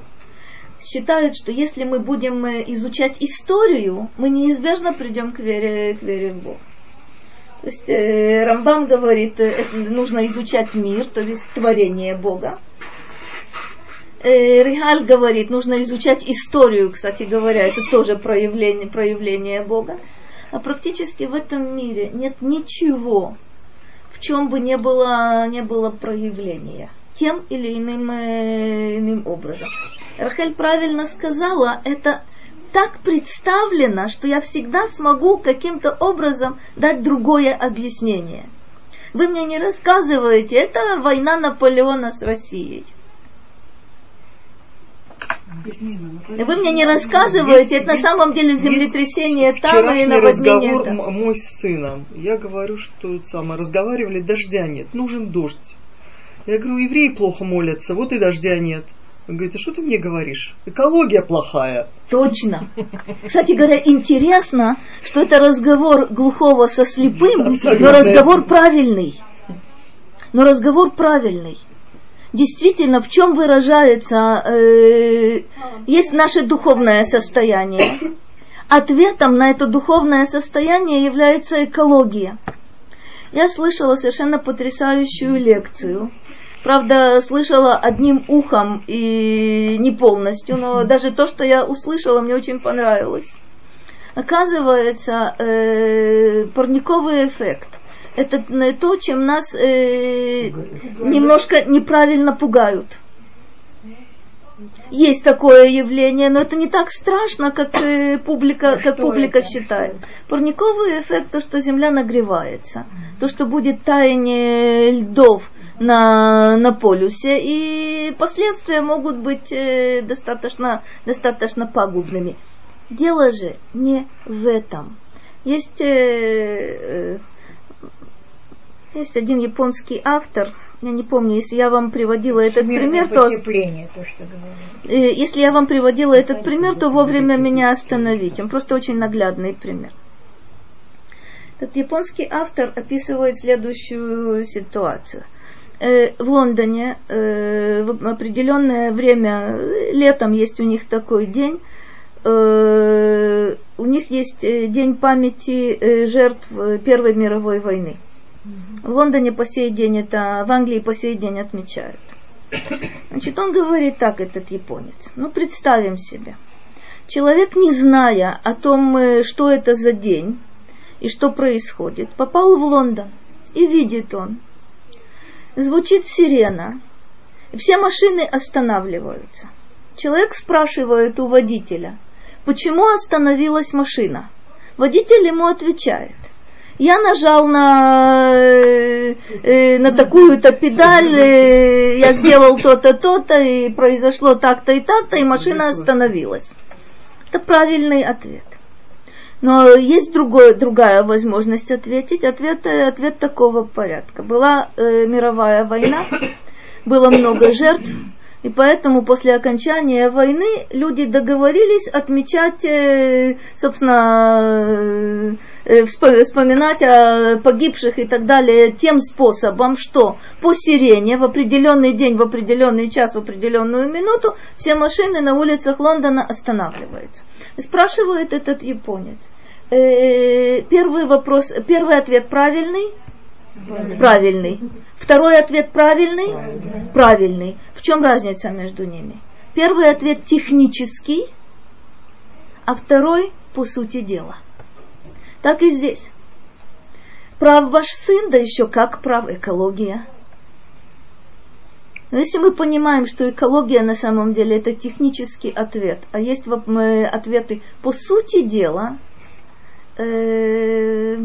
считают, что если мы будем э, изучать историю, мы неизбежно придем к вере, к вере в Бога. То есть э, Рамбан говорит, э, нужно изучать мир, то есть творение Бога. Э, Ригаль говорит, нужно изучать историю, кстати говоря, это тоже проявление, проявление Бога. А практически в этом мире нет ничего, в чем бы не было, не было проявления тем или иным, э, иным образом. Рахель правильно сказала, это так представлено, что я всегда смогу каким-то образом дать другое объяснение. Вы мне не рассказываете, это война Наполеона с Россией. Вы мне не рассказываете, это на самом деле землетрясение там и наводнение разговор там. мой с сыном. Я говорю, что самое, разговаривали, дождя нет, нужен дождь. Я говорю, евреи плохо молятся, вот и дождя нет. Он говорит, а что ты мне говоришь? Экология плохая. Точно. Кстати говоря, интересно, что это разговор глухого со слепым, но Абсолютно. разговор правильный. Но разговор правильный. Действительно, в чем выражается, э, есть наше духовное состояние. Ответом на это духовное состояние является экология. Я слышала совершенно потрясающую лекцию. Правда, слышала одним ухом и не полностью, но даже то, что я услышала, мне очень понравилось. Оказывается, э, парниковый эффект – это то, чем нас э, немножко неправильно пугают – есть такое явление, но это не так страшно, как э, публика, как публика это? считает. Парниковый эффект то, что Земля нагревается, то, что будет таяние льдов на, на полюсе, и последствия могут быть э, достаточно, достаточно пагубными. Дело же не в этом. Есть, э, э, есть один японский автор, я не помню, если я вам приводила этот пример, то... то что э, если я вам приводила этот пример, то вовремя меня остановить. Он просто очень наглядный пример. Этот японский автор описывает следующую ситуацию. Э, в Лондоне э, в определенное время, летом есть у них такой день, у них есть день памяти жертв Первой мировой войны. В Лондоне по сей день это, в Англии по сей день отмечают. Значит, он говорит так, этот японец. Ну, представим себе. Человек, не зная о том, э, что это за день и что происходит, попал в Лондон. И видит он. Звучит сирена. И все машины останавливаются. Человек спрашивает у водителя, почему остановилась машина. Водитель ему отвечает, я нажал на, э, э, на такую-то педаль, э, я сделал то-то, то-то, и произошло так-то и так-то, и машина остановилась. Это правильный ответ. Но есть другое, другая возможность ответить. Ответ, ответ такого порядка. Была э, мировая война, было много жертв, и поэтому после окончания войны люди договорились отмечать, э, собственно, э, вспоминать о погибших и так далее тем способом, что по сирене в определенный день, в определенный час, в определенную минуту все машины на улицах Лондона останавливаются. спрашивает этот японец. Э, первый вопрос, первый ответ правильный? Правильный. Второй ответ правильный? Правильный. правильный. В чем разница между ними? Первый ответ технический, а второй по сути дела. Так и здесь. Прав ваш сын, да еще как прав экология. Но если мы понимаем, что экология на самом деле это технический ответ, а есть ответы по сути дела, э,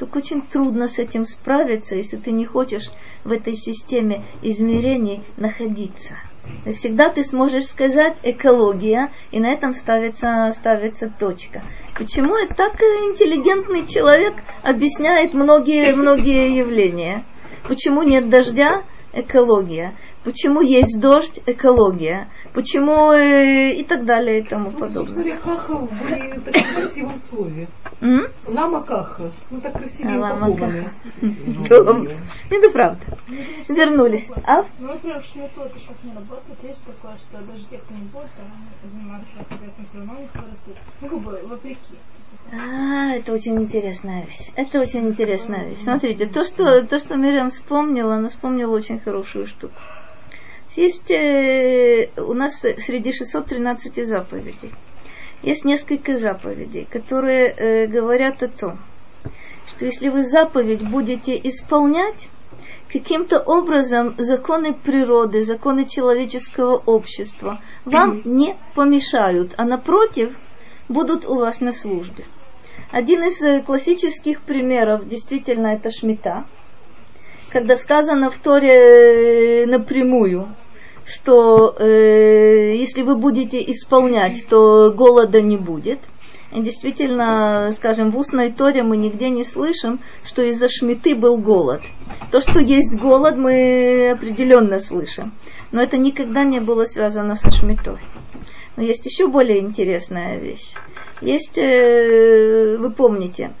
только очень трудно с этим справиться, если ты не хочешь в этой системе измерений находиться. И всегда ты сможешь сказать экология, и на этом ставится, ставится точка. Почему это так интеллигентный человек объясняет многие, многие явления? Почему нет дождя? Экология. Почему есть дождь? Экология почему э, и так далее и тому подобное. Каха были в таком красивом слове. Лама каха. Ну так красиво Лама каха. Это правда. Вернулись. А? Ну, например, в это сейчас не работает. Есть такое, что даже те, кто не будет заниматься хозяйством, все равно у них вырастет. Ну, как бы вопреки. А, это очень интересная вещь. Это очень интересная вещь. Смотрите, то, что, то, что Мирям вспомнила, она вспомнила очень хорошую штуку. Есть э, у нас среди 613 заповедей. Есть несколько заповедей, которые э, говорят о том, что если вы заповедь будете исполнять, каким-то образом законы природы, законы человеческого общества вам mm-hmm. не помешают, а напротив будут у вас на службе. Один из э, классических примеров действительно это шмита – когда сказано в Торе э, напрямую, что э, если вы будете исполнять, то голода не будет. И действительно, скажем, в устной Торе мы нигде не слышим, что из-за шмиты был голод. То, что есть голод, мы определенно слышим. Но это никогда не было связано со шмитой. Но есть еще более интересная вещь. Есть, э, вы помните,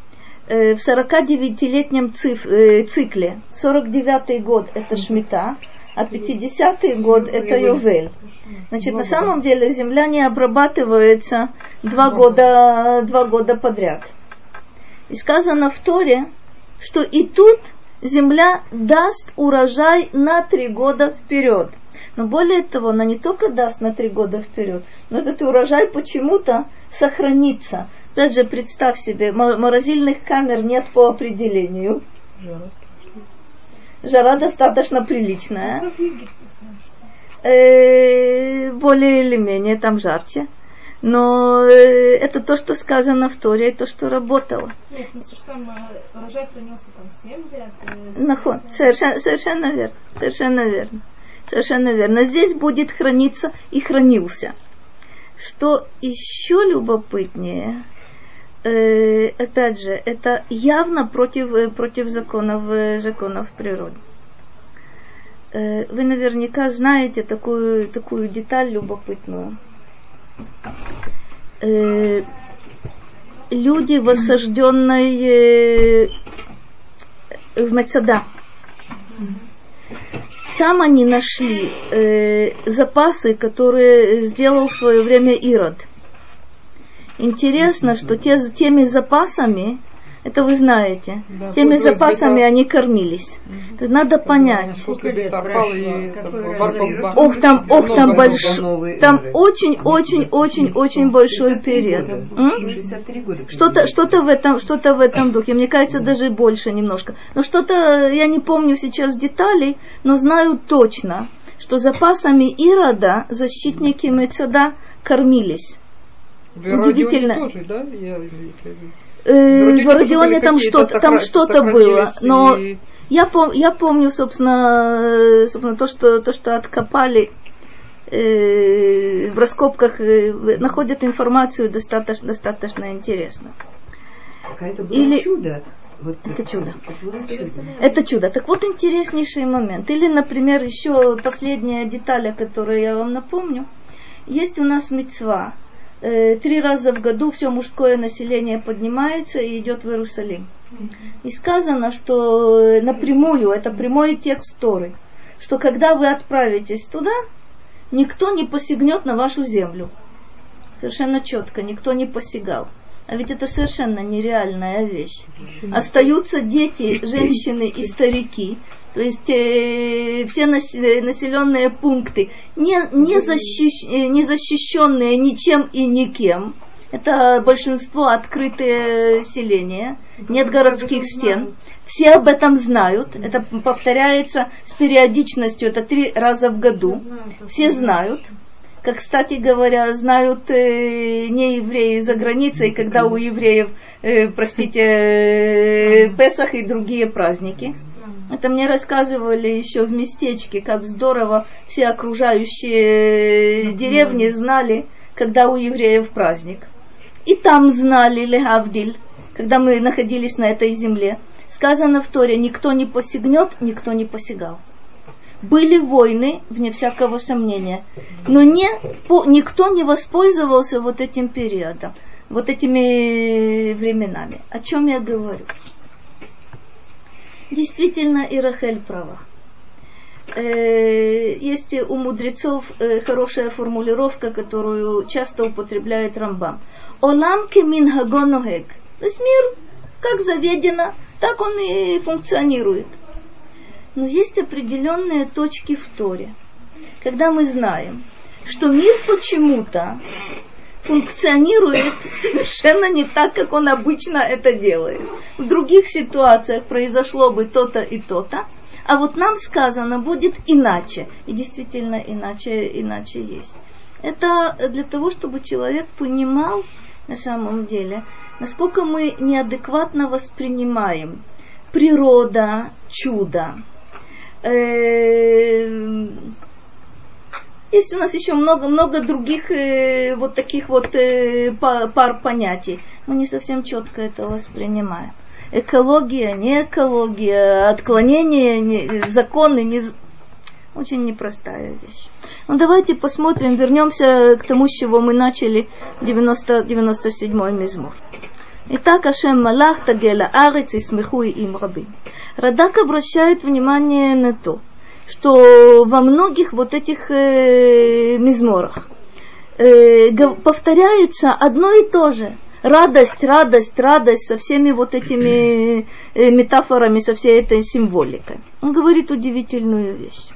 в 49-летнем циф, э, цикле. 49-й год это Шмита, а 50-й год это Йовель. Значит, на самом деле земля не обрабатывается два года, два года подряд. И сказано в Торе, что и тут земля даст урожай на три года вперед. Но более того, она не только даст на три года вперед, но этот урожай почему-то сохранится. Опять же, представь себе, морозильных камер нет по определению. Жара достаточно приличная. Э, более или менее там жарче. Но э, это то, что сказано в Торе, и то, что работало. Нет, ну э, урожай хранился там 7 лет. Нахон, совершенно, совершенно верно, совершенно верно. Совершенно верно. Здесь будет храниться и хранился. Что еще любопытнее, э, опять же, это явно против, э, против законов, э, законов природы. Э, вы наверняка знаете такую, такую деталь любопытную. Э, люди в осажденной э, в Мецада. Там они нашли э, запасы, которые сделал в свое время Ирод. Интересно, что те, теми запасами это вы знаете. Да, Теми запасами они кормились. Угу. То есть надо понять. Ох, там, ох, там большой, там очень, очень, очень, очень большой период. Что-то, что-то в этом, что-то в этом духе. Мне кажется, даже больше немножко. Но что-то я не помню сейчас деталей, но знаю точно, что запасами Ирода защитники Мецада кормились. Удивительно. Тоже, да? Я, э, в Родионе там что-то, там что-то было, но я, пом, я помню, собственно, собственно то, что, то, что откопали э, в раскопках, э, находят информацию достаточно, достаточно интересно. Это было Или... чудо. Вот это чудо. Это чудо. Так вот интереснейший момент. Или, например, еще последняя деталь, о которой я вам напомню. Есть у нас мецва э, три раза в году все мужское население поднимается и идет в Иерусалим. И сказано, что э, напрямую, это прямой текст Торы, что когда вы отправитесь туда, никто не посягнет на вашу землю. Совершенно четко, никто не посягал. А ведь это совершенно нереальная вещь. Остаются дети, женщины и старики, то есть э, все населенные пункты не, не, защищ, э, не защищенные ничем и никем. Это большинство открытые селения, нет городских стен. Все об этом знают. Это повторяется с периодичностью, это три раза в году. Все знают. Как, кстати говоря, знают э, не евреи за границей, когда у евреев, э, простите, э, Песах и другие праздники. Это мне рассказывали еще в местечке, как здорово все окружающие деревни знали, когда у евреев праздник. И там знали Легавдиль, когда мы находились на этой земле. Сказано в Торе, никто не посягнет, никто не посягал. Были войны, вне всякого сомнения, но не, по, никто не воспользовался вот этим периодом, вот этими временами. О чем я говорю? Действительно, и Рахель права. Э, есть у мудрецов э, хорошая формулировка, которую часто употребляет Рамбам. Олам кемин хагоногек. То есть мир, как заведено, так он и функционирует. Но есть определенные точки в Торе, когда мы знаем, что мир почему-то функционирует совершенно не так, как он обычно это делает. В других ситуациях произошло бы то-то и то-то, а вот нам сказано будет иначе. И действительно иначе, иначе есть. Это для того, чтобы человек понимал на самом деле, насколько мы неадекватно воспринимаем природа, чудо. Э, есть у нас еще много-много других э, вот таких вот э, пар понятий. Мы не совсем четко это воспринимаем. Экология, не экология, отклонение, не, законы, не, очень непростая вещь. Ну давайте посмотрим, вернемся к тому, с чего мы начали 90, 97-й мизмор. Итак, Ашем Малах Тагела Арец и Смеху им рабы. Радак обращает внимание на то, что во многих вот этих э, мизморах э, повторяется одно и то же. радость, радость, радость со всеми вот этими э, метафорами, со всей этой символикой. Он говорит удивительную вещь.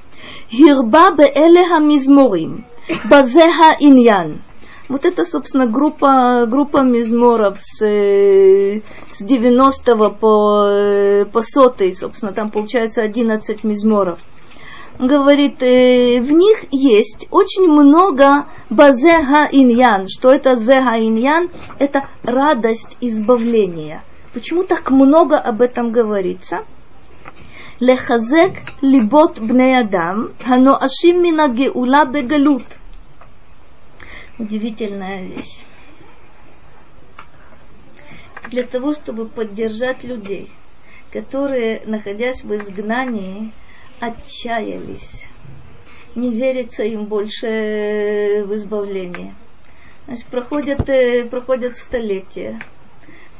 Хирба беэлеха мизморим, базеха иньян. Вот это, собственно, группа, группа мизморов с, э, с 90 по, э, по 100, собственно, там получается 11 мизморов – говорит, э, в них есть очень много базега иньян. Что это зега иньян? Это радость избавления. Почему так много об этом говорится? Лехазек либот бней адам, ханоашим мина геула бегалут. Удивительная вещь. Для того, чтобы поддержать людей, которые, находясь в изгнании, отчаялись. Не верится им больше в избавление. Значит, проходят, э, проходят столетия,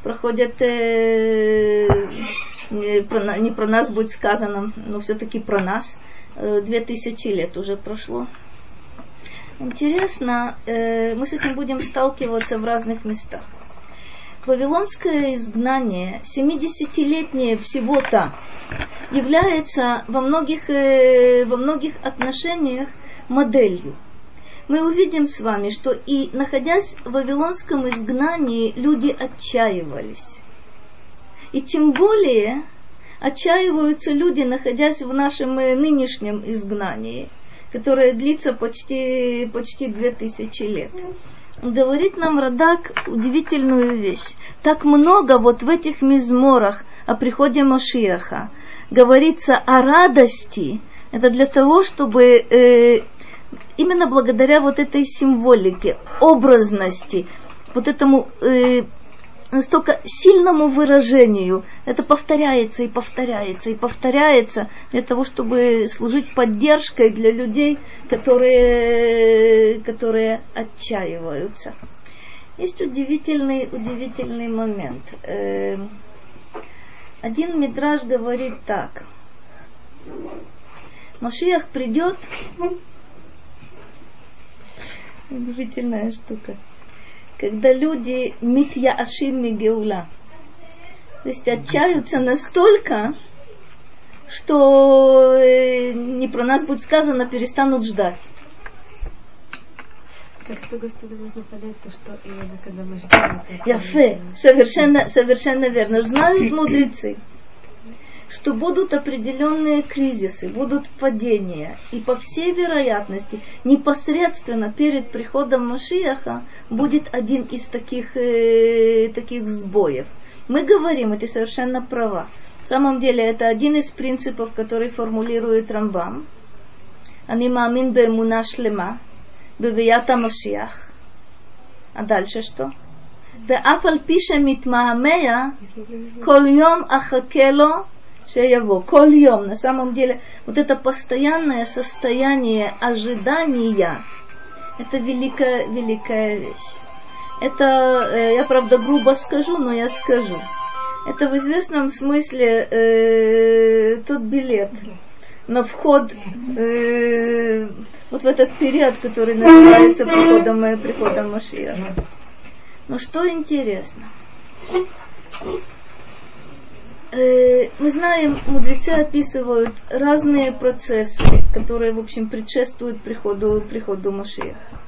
проходят, э, не, про, не про нас будет сказано, но все-таки про нас, э, две тысячи лет уже прошло. Интересно, мы с этим будем сталкиваться в разных местах. Вавилонское изгнание, 70-летнее всего-то, является во многих, э, во многих отношениях моделью. Мы увидим с вами, что и находясь в Вавилонском изгнании, люди отчаивались. И тем более отчаиваются люди, находясь в нашем э, нынешнем изгнании, которое длится почти, почти две тысячи лет говорит нам Радак удивительную вещь. Так много вот в этих мизморах о приходе Машиаха говорится о радости. Это для того, чтобы э, именно благодаря вот этой символике, образности, вот этому э, настолько сильному выражению. Это повторяется и повторяется и повторяется для того, чтобы служить поддержкой для людей, которые, которые отчаиваются. Есть удивительный, удивительный момент. Эм, один мидраж говорит так. Машиях придет. Удивительная штука когда люди митья ашим мигеула, то есть отчаются настолько, что э, не про нас будет сказано, перестанут ждать. Как с другой стороны можно понять то, что именно когда мы ждем... Яфе, совершенно, совершенно верно. Знают мудрецы, что будут определенные кризисы, будут падения. И по всей вероятности, непосредственно перед приходом Машиаха будет один из таких, э, таких сбоев. Мы говорим, это совершенно права. В самом деле это один из принципов, который формулирует Рамбам. Они мамин бемуна шлема, бевията Машиах. А дальше что? ואף על פי שמתמהמה, כל יום אחכה לו Шеяво, коль йом, на самом деле, вот это постоянное состояние ожидания, это великая, великая вещь. Это, э, я правда грубо скажу, но я скажу. Это в известном смысле э, тот билет на вход э, вот в этот период, который называется приходом, э, приходом Машия. Но что интересно, Э, мы знаем, мудрецы описывают разные процессы, которые, в общем, предшествуют приходу, приходу Машиаха.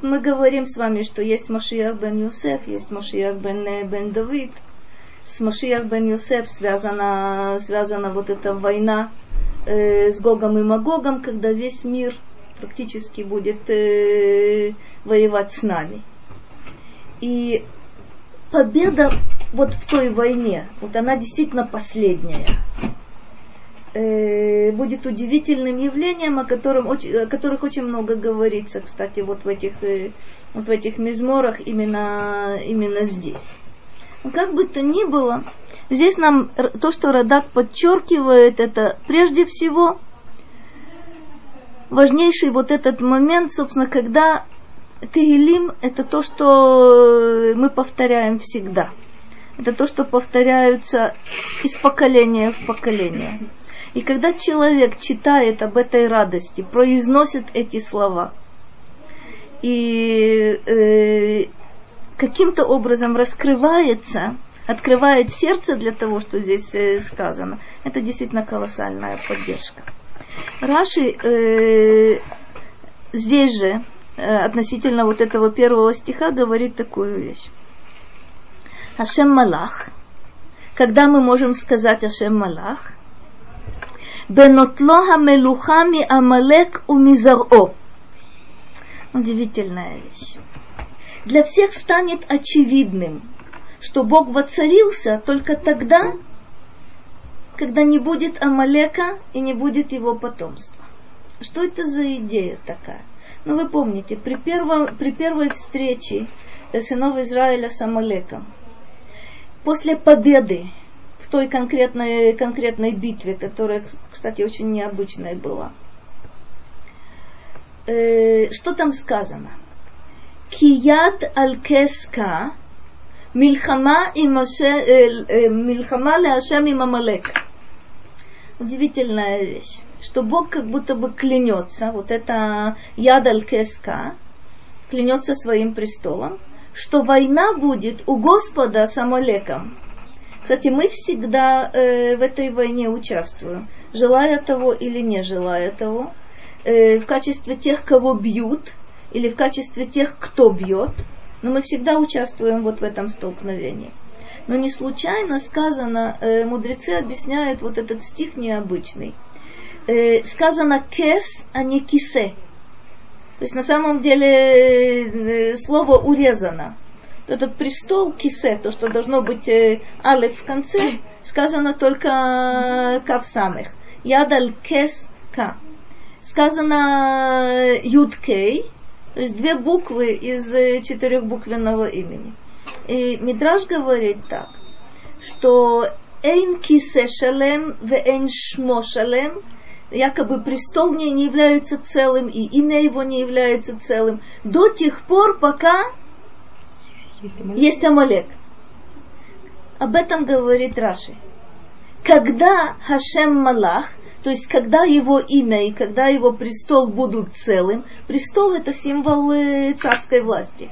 Мы говорим с вами, что есть Машиах бен Юсеф, есть Машиах бен, э, бен Давид. С Машиах бен Юсеф связана, связана вот эта война э, с Гогом и Магогом, когда весь мир практически будет э, воевать с нами. И победа вот в той войне, вот она действительно последняя, э, будет удивительным явлением, о, котором, о которых очень много говорится, кстати, вот в этих, э, вот в этих мизморах именно, именно здесь. Но как бы то ни было, здесь нам то, что Радак подчеркивает, это прежде всего важнейший вот этот момент, собственно, когда Тегилим – это то, что мы повторяем всегда – это то, что повторяются из поколения в поколение. И когда человек читает об этой радости, произносит эти слова, и э, каким-то образом раскрывается, открывает сердце для того, что здесь э, сказано, это действительно колоссальная поддержка. Раши э, здесь же, относительно вот этого первого стиха, говорит такую вещь. Ашем Малах, когда мы можем сказать Ашем Малах, Бенотло хамелуха ми Амалек у Мизаро. Удивительная вещь. Для всех станет очевидным, что Бог воцарился только тогда, когда не будет Амалека и не будет его потомства. Что это за идея такая? Ну, вы помните, при, первом, при первой встрече сынов Израиля с Амалеком, после победы в той конкретной, конкретной битве, которая, кстати, очень необычная была, э, что там сказано? Кият аль-кеска мильхама и э, э, мильхама леашем и мамалек. Удивительная вещь что Бог как будто бы клянется, вот это Ядаль Кеска, клянется своим престолом, что война будет у Господа с Амалеком. Кстати, мы всегда э, в этой войне участвуем, желая того или не желая того, э, в качестве тех, кого бьют, или в качестве тех, кто бьет, но мы всегда участвуем вот в этом столкновении. Но не случайно сказано, э, мудрецы объясняют вот этот стих необычный – э, сказано кес, а не кисе. То есть на самом деле э, слово урезано. Этот престол кисе, то, что должно быть э, алеф в конце, сказано только кав самых. Ядаль кес ка. Сказано э, юдкей, то есть две буквы из э, четырехбуквенного имени. И Мидраж говорит так, что эйн кисе шалем ве эйн шмо шалем якобы престол не, не является целым, и имя его не является целым, до тех пор, пока есть Амалек. Есть Амалек. Об этом говорит Раши. Когда Хашем Малах, то есть когда его имя и когда его престол будут целым, престол это символ царской власти.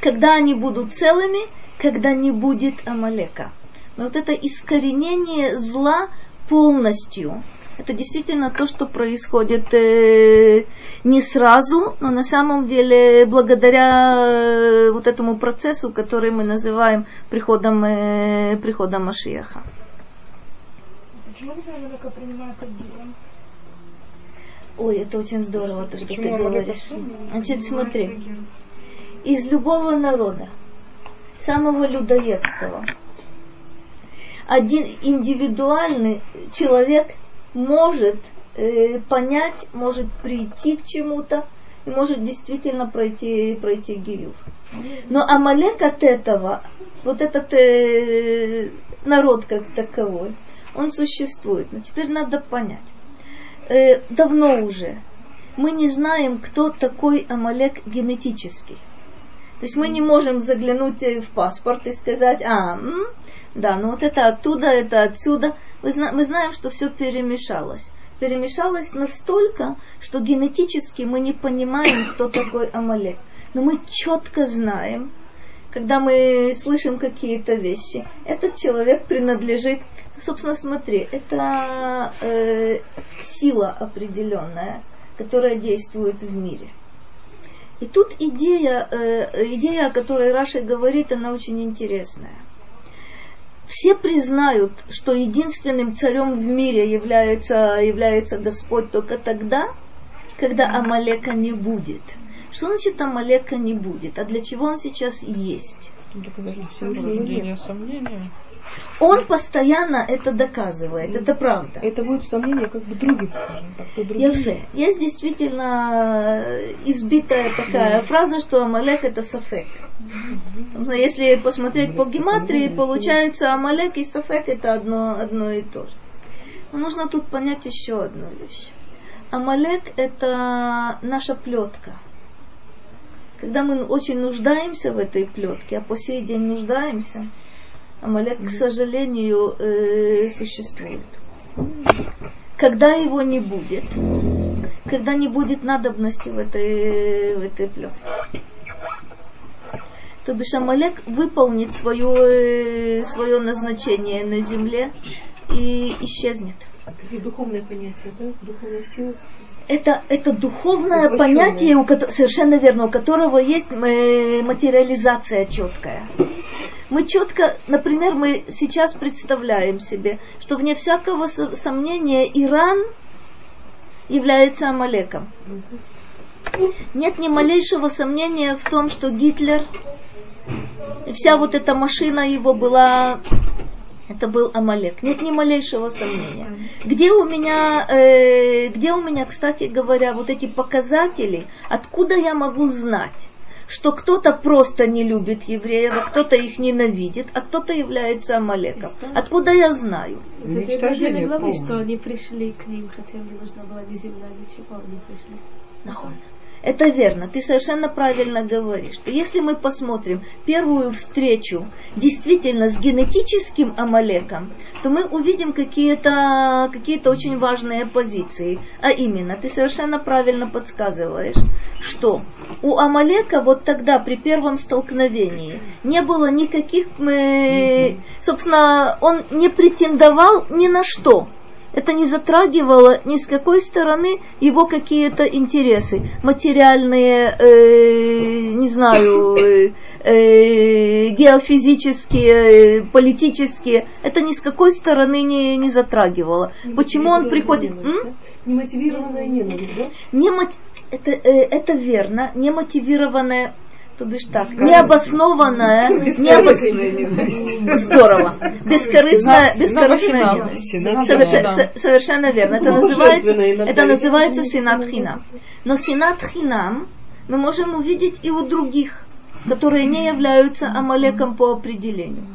Когда они будут целыми, когда не будет Амалека. Но вот это искоренение зла полностью, это действительно то, что происходит э, не сразу, но на самом деле благодаря э, вот этому процессу, который мы называем приходом, э, приходом Машиеха. Почему принимают? Ой, это очень здорово, то, что ты говоришь. Значит, смотри, из любого народа, самого людоедского, один индивидуальный человек – может э, понять, может прийти к чему-то, и может действительно пройти, пройти гиюр. Но Амалек от этого, вот этот э, народ как таковой, он существует. Но теперь надо понять. Э, давно уже мы не знаем, кто такой Амалек генетический. То есть мы не можем заглянуть в паспорт и сказать, а, да, ну вот это оттуда, это отсюда мы знаем, что все перемешалось. Перемешалось настолько, что генетически мы не понимаем, кто такой Амалек. Но мы четко знаем, когда мы слышим какие-то вещи, этот человек принадлежит, собственно, смотри, это э, сила определенная, которая действует в мире. И тут идея, э, идея, о которой Раша говорит, она очень интересная все признают, что единственным царем в мире является, является Господь только тогда, когда Амалека не будет. Что значит Амалека не будет? А для чего он сейчас есть? Сомнения, сомнения. Он постоянно это доказывает, это правда. Это будет в сомнении как бы других, скажем так. Яфе. Есть действительно избитая такая фраза, что Амалек это Сафек. Если посмотреть по гематрии, получается Амалек и Сафек это одно, одно и то же. Но нужно тут понять еще одну вещь. Амалек это наша плетка. Когда мы очень нуждаемся в этой плетке, а по сей день нуждаемся, Амалек, к сожалению, э, существует. Когда его не будет, когда не будет надобности в этой, в этой плетке. то бишь Амалек выполнит свое, свое назначение на земле и исчезнет. Какие духовные понятия, да? Духовная сила. Это, это духовное Воплощенное. понятие, у совершенно верно, у которого есть э, материализация четкая. Мы четко, например, мы сейчас представляем себе, что вне всякого со- сомнения Иран является Амалеком. Нет ни малейшего сомнения в том, что Гитлер, вся вот эта машина его была, это был Амалек. Нет ни малейшего сомнения. Где у меня, э, где у меня, кстати говоря, вот эти показатели, откуда я могу знать, что кто-то просто не любит евреев, а кто-то их ненавидит, а кто-то является Амалеком. Откуда я знаю? Из этой главы, что они пришли к ним, хотя им не нужна была ни земля, ничего, они пришли. Нахон. Это верно, ты совершенно правильно говоришь, что если мы посмотрим первую встречу действительно с генетическим Амалеком, то мы увидим какие-то какие очень важные позиции. А именно, ты совершенно правильно подсказываешь, что у Амалека вот тогда при первом столкновении не было никаких, э, собственно, он не претендовал ни на что это не затрагивало ни с какой стороны его какие-то интересы, материальные, э, не знаю, э, э, геофизические, э, политические. Это ни с какой стороны не, не затрагивало. Почему он приходит? М? Немотивированная ненависть, да? Не мот- это, э, это верно, не мотивированное, то бишь так, необоснованное, необос- Бескорыстная ненависть. Здорово. Бескорыстная, бескорыстная Сенат ненависть. Сенат Соверше- да. со- совершенно верно. Это называется, это называется синат хинам. Но синат хинам мы можем увидеть и у других, которые не являются Амалеком по определению.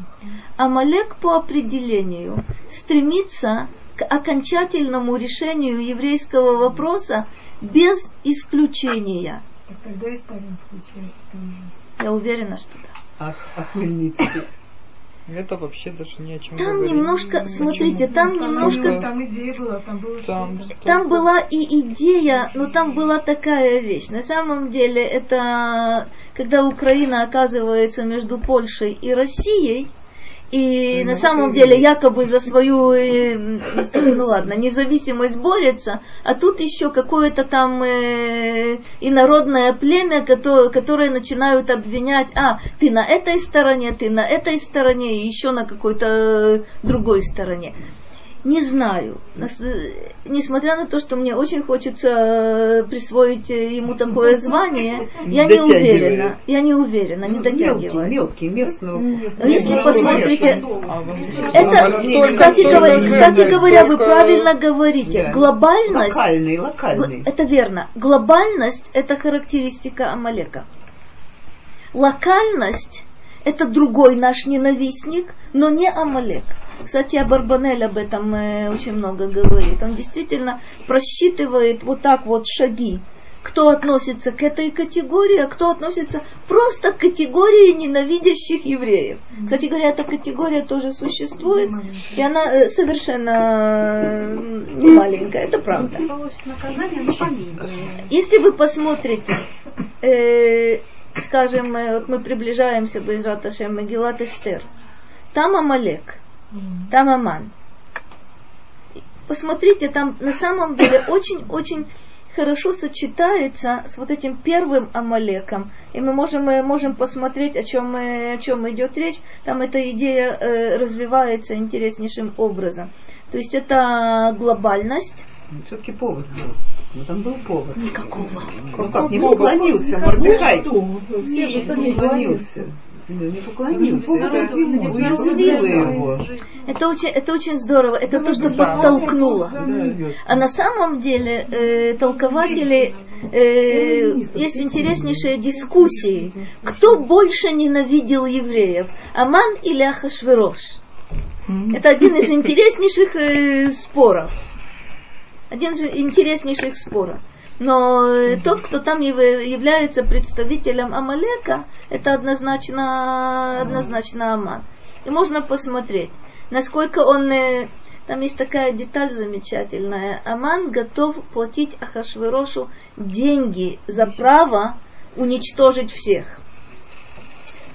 Амалек по определению стремится к окончательному решению еврейского вопроса без исключения. Так тогда и Сталин включается там же. Я уверена, что да. А, а Хмельницкий? Это вообще даже ни о чем Там говорить. немножко, смотрите, там Там, немножко там идея была, там было Там, что-то. Там была и идея, но там была такая вещь. На самом деле это когда Украина оказывается между Польшей и Россией, и на самом деле якобы за свою, э, ну ладно, независимость борется, а тут еще какое-то там э, инородное племя, которое, которое начинают обвинять, а, ты на этой стороне, ты на этой стороне, и еще на какой-то э, другой стороне. Не знаю. Э, Несмотря на то, что мне очень хочется э, присвоить э, ему такое звание, я не уверена. Я не уверена, не Ну, Мелкий, дотягивает. мелкий, местного. Если Ну, посмотрите, А, это, кстати, столько говоря, кстати говоря, вы правильно говорите. Глобальность, Локальный, локальный. это верно. Глобальность – это характеристика Амалека. Локальность – это другой наш ненавистник, но не Амалек. Кстати, Абарбанель об этом э, очень много говорит. Он действительно просчитывает вот так вот шаги, кто относится к этой категории, а кто относится просто к категории ненавидящих евреев. Кстати говоря, эта категория тоже существует, и она э, совершенно э, не маленькая, это правда. Поменьше. Если вы посмотрите, э, скажем, вот мы приближаемся к Безраташем Магилат Эстер, там Амалек, там Аман. Посмотрите, там на самом деле очень-очень хорошо сочетается с вот этим первым Амалеком. И мы можем, мы можем посмотреть, о чем, о чем идет речь. Там эта идея э, развивается интереснейшим образом. То есть это глобальность, Все-таки повод был. Ну, там был повод. Никакого. Ну как, не поклонился Мордекай. Все же Не поклонился. Ну, Не поклонился. Это его. Очень, это очень здорово. Это то, что Да. подтолкнуло. А на самом деле э, толкователи э, есть интереснейшие дискуссии. Кто больше ненавидел евреев? Аман или Ахашверош? Это один из интереснейших э, споров. Один из интереснейших споров. Но э, тот, кто там яв- является представителем Амалека, это однозначно, однозначно Аман. И можно посмотреть, насколько он... э, Там есть такая деталь замечательная. Аман готов платить Ахашверошу деньги за право уничтожить всех.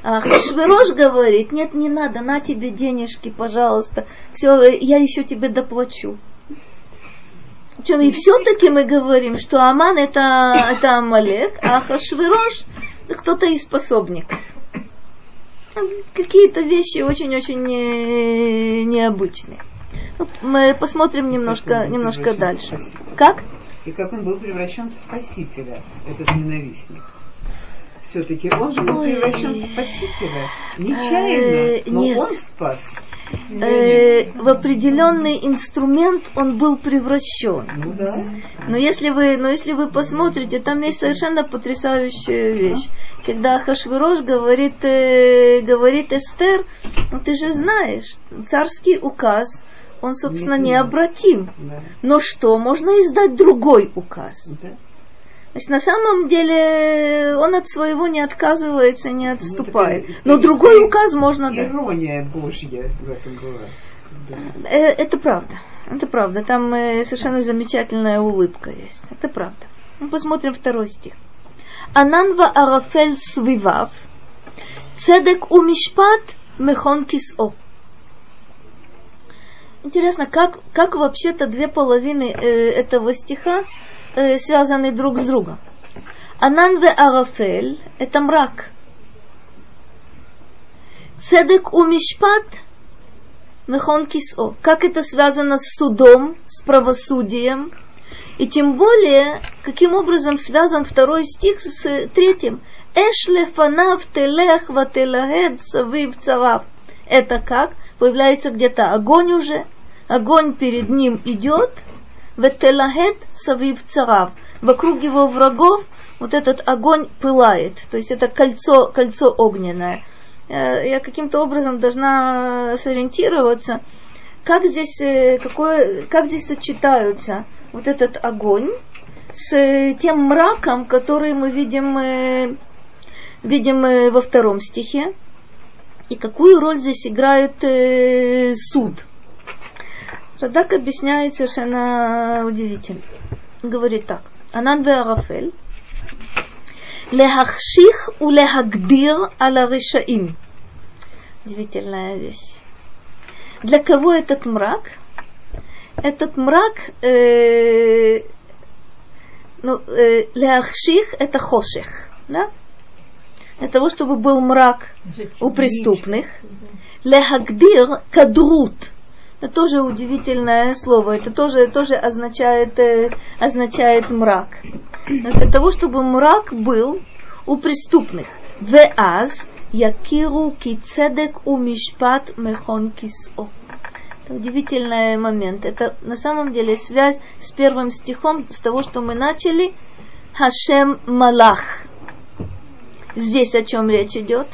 А Хашвирош говорит, нет, не надо, на тебе денежки, пожалуйста, все, я еще тебе доплачу. И все-таки мы говорим, что Аман это, это Амалек, а Хашвирош это кто-то из способников. Какие-то вещи очень-очень не, необычные. Ну, мы посмотрим немножко, немножко дальше. Как? И как он был превращен в спасителя, этот ненавистник. Все-таки он же был превращен в спасителя. Нечаянно, но Нет. он спас. Э, в определенный инструмент он был превращен. Ну да. Но если вы, но если вы посмотрите, там есть совершенно потрясающая вещь. Когда Хашвирош говорит, э, говорит Эстер, ну ты же знаешь, царский указ, он, собственно, необратим. да. Но что, можно издать другой указ. да. Значит, на самом деле он от своего не отказывается, не отступает. такая Но другой указ можно дать. Ирония Божья в этом была. Да. Э, Это правда. Это правда. Там э, совершенно замечательная улыбка есть. Это правда. Ну, посмотрим второй стих. Ананва арафель свивав, цедек у мишпат мехон кисо. Интересно, как, как вообще-то две половины э, этого стиха э, связаны друг с другом. Ананве арафель – это мрак. Цедек у мишпат Мехон кисо. Как это связано с судом, с правосудием? И тем более, каким образом связан второй стих с третьим. Эш лефанав телех вателахед савив царав. Это как? Появляется где-то огонь уже, огонь перед ним идет, ветелахет савив царав. Вокруг его врагов вот этот огонь пылает. То есть это кольцо, кольцо огненное э, я каким-то образом должна сориентироваться, как здесь, э, какое, как здесь сочетаются вот этот огонь с э, тем мраком, который мы видим, видим во втором стихе, и какую роль здесь играет суд. Радак объясняет совершенно удивительно. Говорит так. "Ананда Арафель. Лехахших у лехагдир аля ришаим. Удивительная вещь. Для кого этот мрак? Этот мрак, э, ну, э, это хоших, да? Для того, чтобы был мрак у преступных. Лехагдир кадрут это тоже удивительное слово. Это тоже, тоже означает, э, означает мрак. Для того, чтобы мрак был у преступных. Веаз якиру кицедек у мишпат мехон кисо. Это удивительный момент. Это на самом деле связь с первым стихом, с того, что мы начали. Хашем Малах. Здесь о чем речь идет?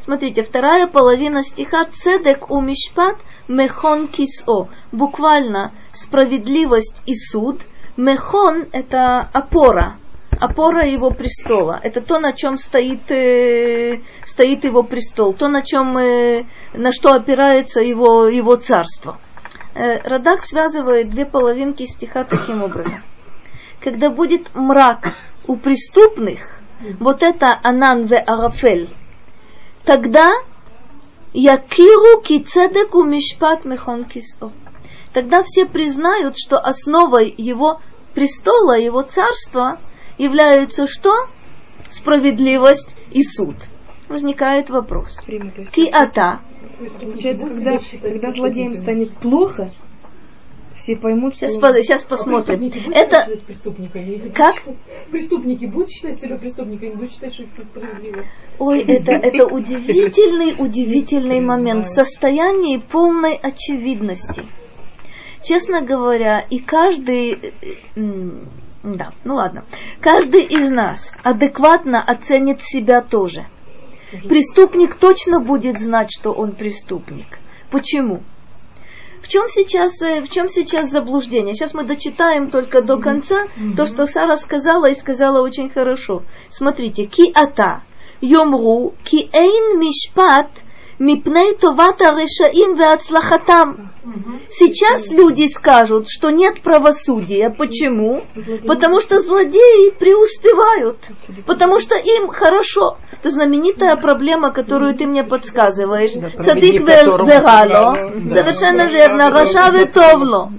Смотрите, вторая половина стиха Цедек у Мишпат Мехон Кисо. Буквально справедливость и суд. Мехон – это опора, опора его престола. Это то, на чем стоит, э, стоит его престол, то, на чем, э, на что опирается его, его царство. Э, Радак связывает две половинки стиха таким образом. Когда будет мрак у преступных, вот это Анан ве Арафель, тогда Якиру кицедек у мишпат мехон кисо. Тогда все признают, что основой его престола, его царства является что? Справедливость и суд. Возникает вопрос. Киата. Получается, когда, когда злодеям станет плохо, все поймут, Сейчас, что... по- сейчас посмотрим. Преступники будут Это? Или Как? считать- Преступники будут считать себя преступниками, будут считать, что это справедливо. Ой, это, это удивительный, удивительный момент в состоянии полной очевидности. Честно говоря, и каждый, э, да, ну ладно, каждый из нас адекватно оценит себя тоже. Преступник точно будет знать, что он преступник. Почему? В чем сейчас, э, в чем сейчас заблуждение? Сейчас мы дочитаем только до конца то, что Сара сказала и сказала очень хорошо. Смотрите, ки ата, йомру, ки эйн мишпат, Мипней товата решаим веацлахатам. Сейчас люди скажут, что нет правосудия. Почему? Потому что злодеи преуспевают. Потому что им хорошо. Это знаменитая проблема, которую ты мне подсказываешь. Цадик верало. Совершенно верно. Раша ветовло.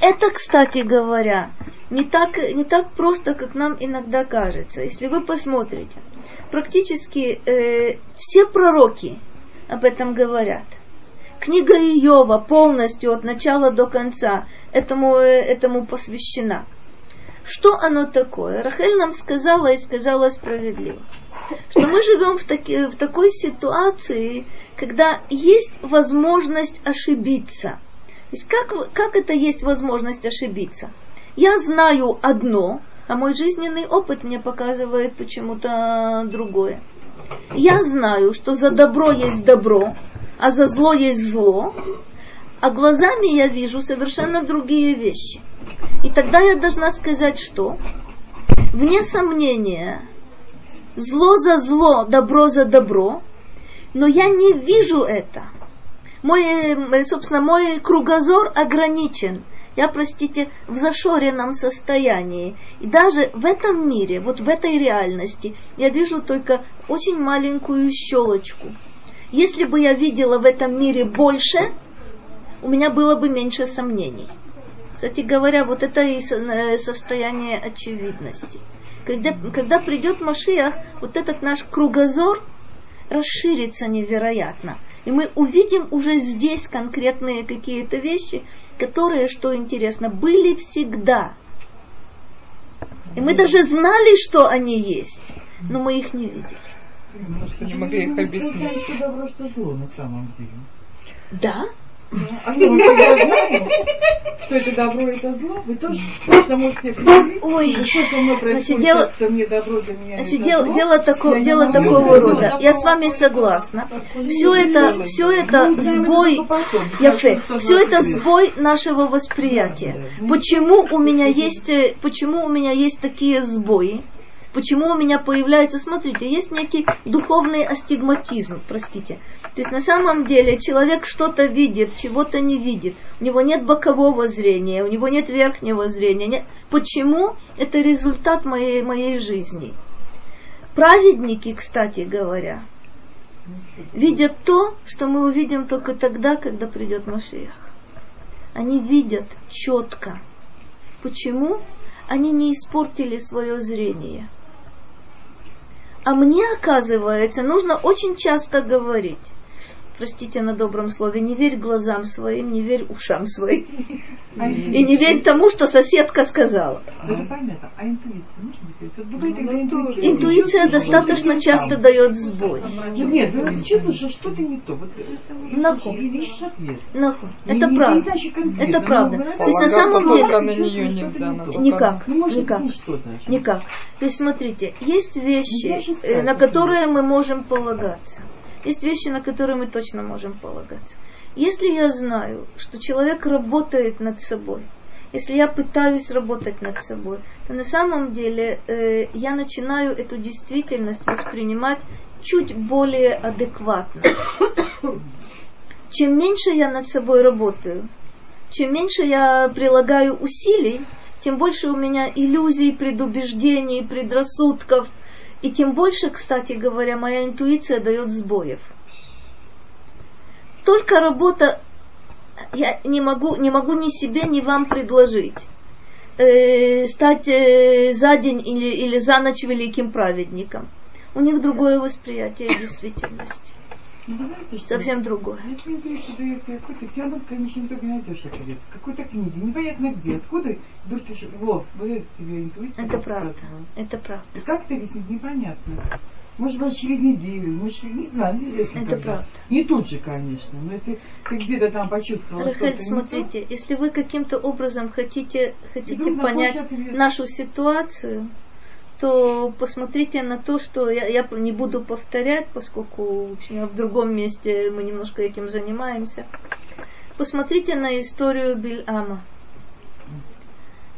Это, кстати говоря, не так, не так просто, как нам иногда кажется. Если вы посмотрите, практически э, все пророки об этом говорят. Книга Иова полностью от начала до конца этому, э, этому посвящена. Что оно такое? Рахель нам сказала и сказала справедливо, что мы живем в, таки, в такой ситуации, когда есть возможность ошибиться. То есть как, как это есть возможность ошибиться? Я знаю одно, а мой жизненный опыт мне показывает почему-то другое. Я знаю, что за добро есть добро, а за зло есть зло, а глазами я вижу совершенно другие вещи. И тогда я должна сказать, что вне сомнения, зло за зло, добро за добро, но я не вижу это. Мой, э, собственно, мой кругозор ограничен я, простите, в зашоренном состоянии. И даже в этом мире, вот в этой реальности, я вижу только очень маленькую щелочку. Если бы я видела в этом мире больше, у меня было бы меньше сомнений. Кстати говоря, вот это и э, состояние очевидности. Когда, когда придет Машиах, вот этот наш кругозор расширится невероятно. И мы увидим уже здесь конкретные какие-то вещи, которые, что интересно, были всегда. И мы даже знали, что они есть, но мы их не видели. Просто не могли их объяснить. Добро, что зло на самом деле. Да, А что, тогда знаем, что это добро, это зло? Вы тоже точно можете определить? Ой, что со мной происходит, дело- что мне добро, для меня Значит, это дело, зло? дело, тако- Я дело такого это рода. Я с вами согласна. Все это, все это Ну, виду сбой, Яфе, все это сбой нашего восприятия. Почему у меня есть, э, почему у меня есть такие сбои? Почему у меня появляется, смотрите, есть некий духовный астигматизм, простите. То есть на самом деле человек что-то видит, чего-то не видит. У него нет бокового зрения, у него нет верхнего зрения. Нет. Почему? Это результат моей, моей жизни. Праведники, кстати говоря, видят то, что мы увидим только тогда, когда придет Машиах. Они видят четко. Почему? Они не испортили свое зрение. А мне, оказывается, нужно очень часто говорить. Простите на добром слове, не верь глазам своим, не верь ушам своим. И не верь тому, что соседка сказала. Это понятно. А интуиция можно интуиция... Интуиция достаточно часто дает сбой. Нет, ну, ты чувствуешь, что что-то не то. Вот, это правда. Это правда. То есть на самом деле на нее нельзя. никак, Ну, никак. Никак. То есть, смотрите, есть вещи, э, на которые мы можем полагаться. Есть вещи, на которые мы точно можем полагаться. Если я знаю, что человек работает над собой, если я пытаюсь работать над собой, то на самом деле э, я начинаю эту действительность воспринимать чуть более адекватно. Чем меньше я над собой работаю, чем меньше я прилагаю усилий, тем больше у меня иллюзий, предубеждений, предрассудков, и тем больше, кстати говоря, моя интуиция дает сбоев. Только работа я не могу, не могу ни себе, ни вам предложить. Э, стать э, за день или, или за ночь великим праведником. У них другое восприятие действительности. Совсем другое. Если интуиция дается какой-то, все равно в конечном итоге найдешь ответ. Какой-то книге, непонятно где, откуда, вдруг ты, ж- вот, вот это тебе интуиция Это правда. Это правда. И как это объяснить, непонятно. Может быть, через неделю, может, не знаю, неизвестно Это когда. правда. Не тут же, конечно, но если ты где-то там почувствовал Рахель, что-то смотрите, если вы каким-то образом хотите, хотите Вдруг понять нашу ситуацию, то посмотрите на то, что я, я не буду повторять, поскольку в общем, в другом месте мы немножко этим занимаемся. Посмотрите на историю Бильама.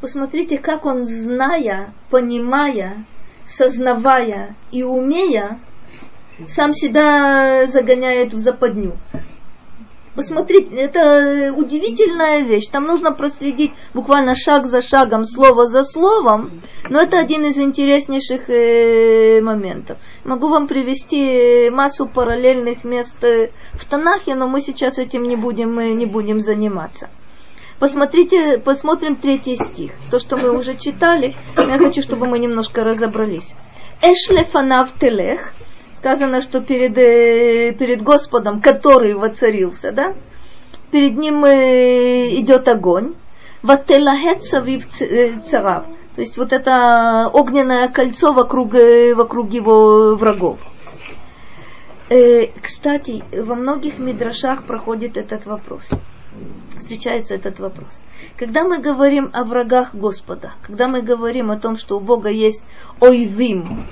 Посмотрите, как он, зная, понимая, сознавая и умея, сам себя загоняет в западню. Посмотрите, это удивительная вещь. Там нужно проследить буквально шаг за шагом, слово за словом. Но это один из интереснейших э, моментов. Могу вам привести массу параллельных мест э, в Танахе, но мы сейчас этим не будем, э, не будем заниматься. Посмотрите, посмотрим третий стих. То, что мы уже читали, я хочу, чтобы мы немножко разобрались. Эшлефанав телех, сказано, что перед, э, перед Господом, который воцарился, да, перед ним э, идет огонь. Вателахеца э, царав. То есть вот это огненное кольцо вокруг, вокруг его врагов. Кстати, во многих мидрашах проходит этот вопрос встречается этот вопрос. Когда мы говорим о врагах Господа, когда мы говорим о том, что у Бога есть ойвим,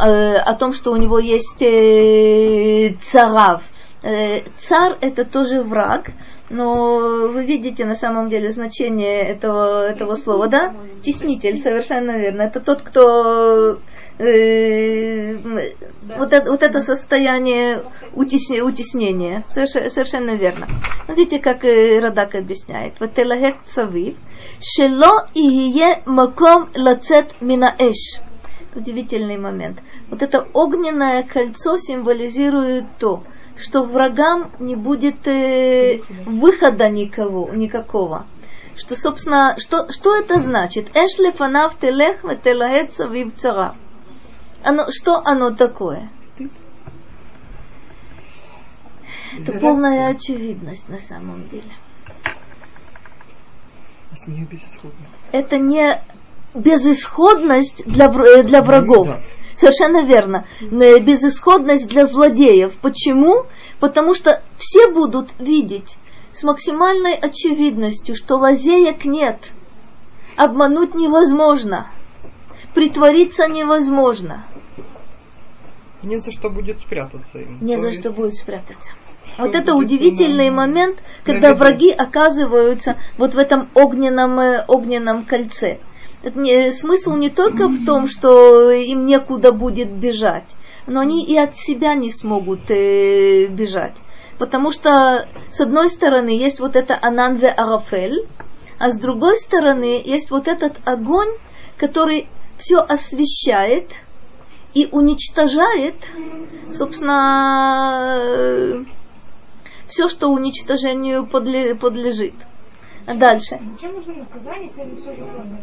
э, о том, что у него есть э, царав, э, царь это тоже враг, но вы видите на самом деле значение этого, этого слова, да? Теснитель, совершенно верно. Это тот, кто э, вот, это, состояние утесне, утеснения. Совершенно, верно. Смотрите, как э, Радак объясняет. Вот шело ие маком лацет минаэш. Удивительный момент. Вот это огненное кольцо символизирует то, что врагам не будет э, выхода никого, никакого. Что, собственно, что, что это значит? Эшле фанав телех цавив цара оно, что оно такое? Это полная очевидность на самом деле. А с нее безысходно. Это не безысходность для, э, для врагов. Да. Совершенно верно. Безысходность для злодеев. Почему? Потому что все будут видеть с максимальной очевидностью, что лазеек нет. Обмануть невозможно. Притвориться невозможно. Не за что будет спрятаться им. Не за есть... что будет спрятаться. Что вот это удивительный на... момент, когда враги оказываются вот в этом огненном, э, огненном кольце. Не, смысл не только в том, что им некуда будет бежать, но они и от себя не смогут э, бежать. Потому что, с одной стороны, есть вот это Ананве Арафель, а с другой стороны, есть вот этот огонь, который все освещает – и уничтожает, собственно, все, что уничтожению подле, подлежит. А дальше. Зачем нужно наказание, если они все же поняли?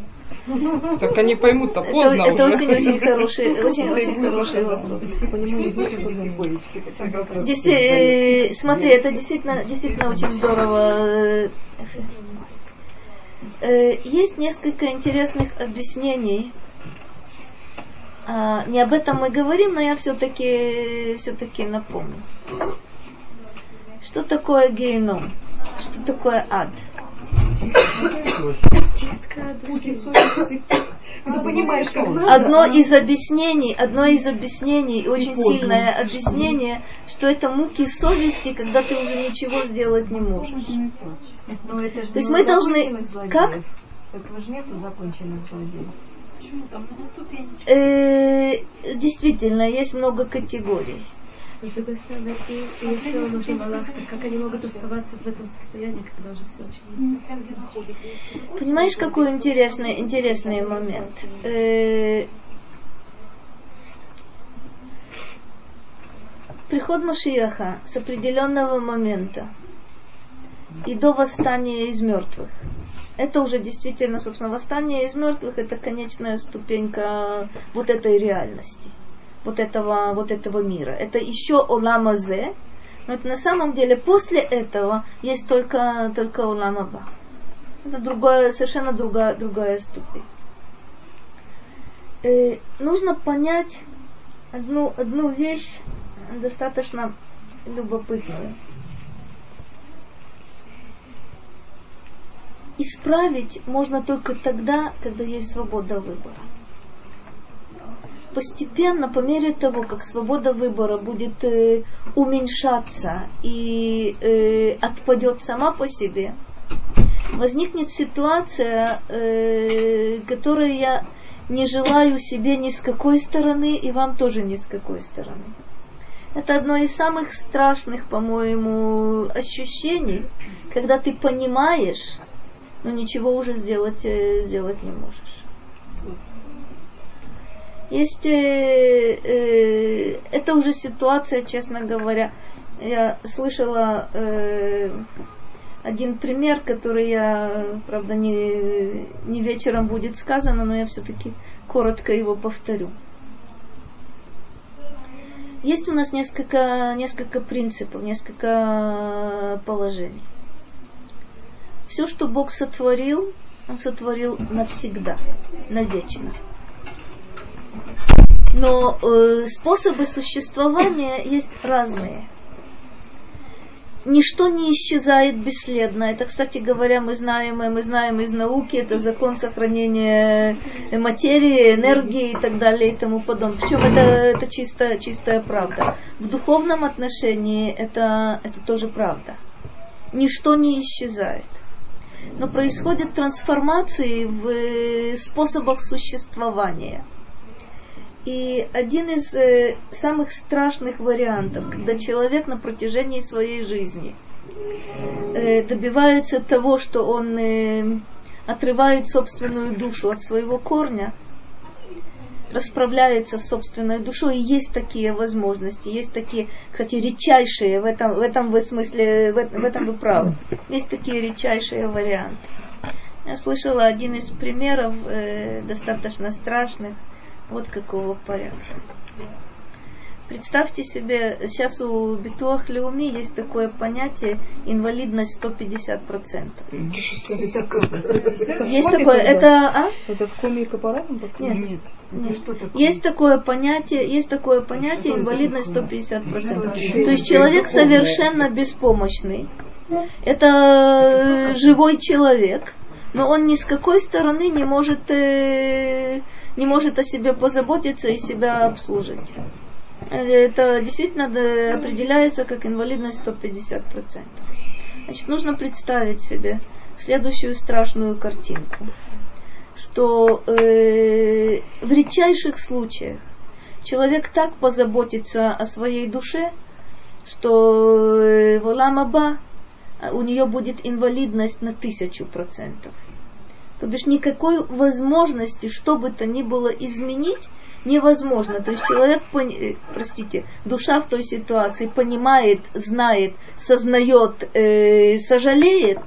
Так они поймут-то поздно это, это уже. очень-очень хороший, очень-очень хороший вопрос. Здесь, э, смотри, это действительно, действительно очень здорово. Э, есть несколько интересных объяснений а, не об этом мы говорим, но я все-таки все-таки напомню. Что такое гейном? Что такое ад? Одно из объяснений, одно из объяснений, очень сильное объяснение, что это муки совести, когда ты уже ничего сделать не можешь. То есть мы должны... Как? Этого же нету законченных злодеев. Почему там много ступенечек? Э, действительно, есть много категорий. С другой стороны, и, если он уже Малах, как они могут оставаться в этом состоянии, когда уже все очень Понимаешь, какой интересный, интересный момент? Э, приход Машияха с определенного момента и до восстания из мертвых – это уже действительно, собственно, восстание из мертвых, это конечная ступенька вот этой реальности, вот этого, вот этого мира. Это еще Оламазе, но это на самом деле после этого есть только, только Оламаба. Это другая, совершенно другая, другая ступень. Э, нужно понять одну, одну вещь достаточно любопытную. Исправить можно только тогда, когда есть свобода выбора. Постепенно, по мере того, как свобода выбора будет э, уменьшаться и э, отпадет сама по себе, возникнет ситуация, э, которую я не желаю себе ни с какой стороны и вам тоже ни с какой стороны. Это одно из самых страшных, по-моему, ощущений, когда ты понимаешь, но ничего уже сделать, э, сделать не можешь. Есть, э, э, это уже ситуация, честно говоря. Я слышала э, один пример, который я, правда, не, не вечером будет сказано, но я все-таки коротко его повторю. Есть у нас несколько, несколько принципов, несколько положений. Все, что Бог сотворил, Он сотворил навсегда, навечно. Но э, способы существования есть разные ничто не исчезает бесследно. Это, кстати говоря, мы знаем, мы знаем из науки, это закон сохранения материи, энергии и так далее и тому подобное. Причем это, это чистая, чистая правда. В духовном отношении это, это тоже правда. Ничто не исчезает. Но происходят трансформации в способах существования – и один из э, самых страшных вариантов, когда человек на протяжении своей жизни э, добивается того, что он э, отрывает собственную душу от своего корня, расправляется с собственной душой, и есть такие возможности, есть такие, кстати, редчайшие, в этом, в этом вы смысле, в, в этом вы правы, есть такие редчайшие варианты. Я слышала один из примеров, э, достаточно страшных, вот какого порядка. Представьте себе, сейчас у Битуах Леуми есть такое понятие инвалидность 150%. Есть такое, это, а? Это в коме и капаратом? Нет. Нет. Есть такое понятие, есть такое понятие инвалидность 150%. То есть человек совершенно беспомощный. Это живой человек, но он ни с какой стороны не может э, не может о себе позаботиться и себя обслужить. Это действительно определяется как инвалидность 150%. Значит, нужно представить себе следующую страшную картинку, что э, в редчайших случаях человек так позаботится о своей душе, что э, в Оламаба у нее будет инвалидность на тысячу процентов. То бишь никакой возможности, что бы то ни было изменить, невозможно. То есть человек, э, простите, душа в той ситуации понимает, знает, сознает, э, сожалеет,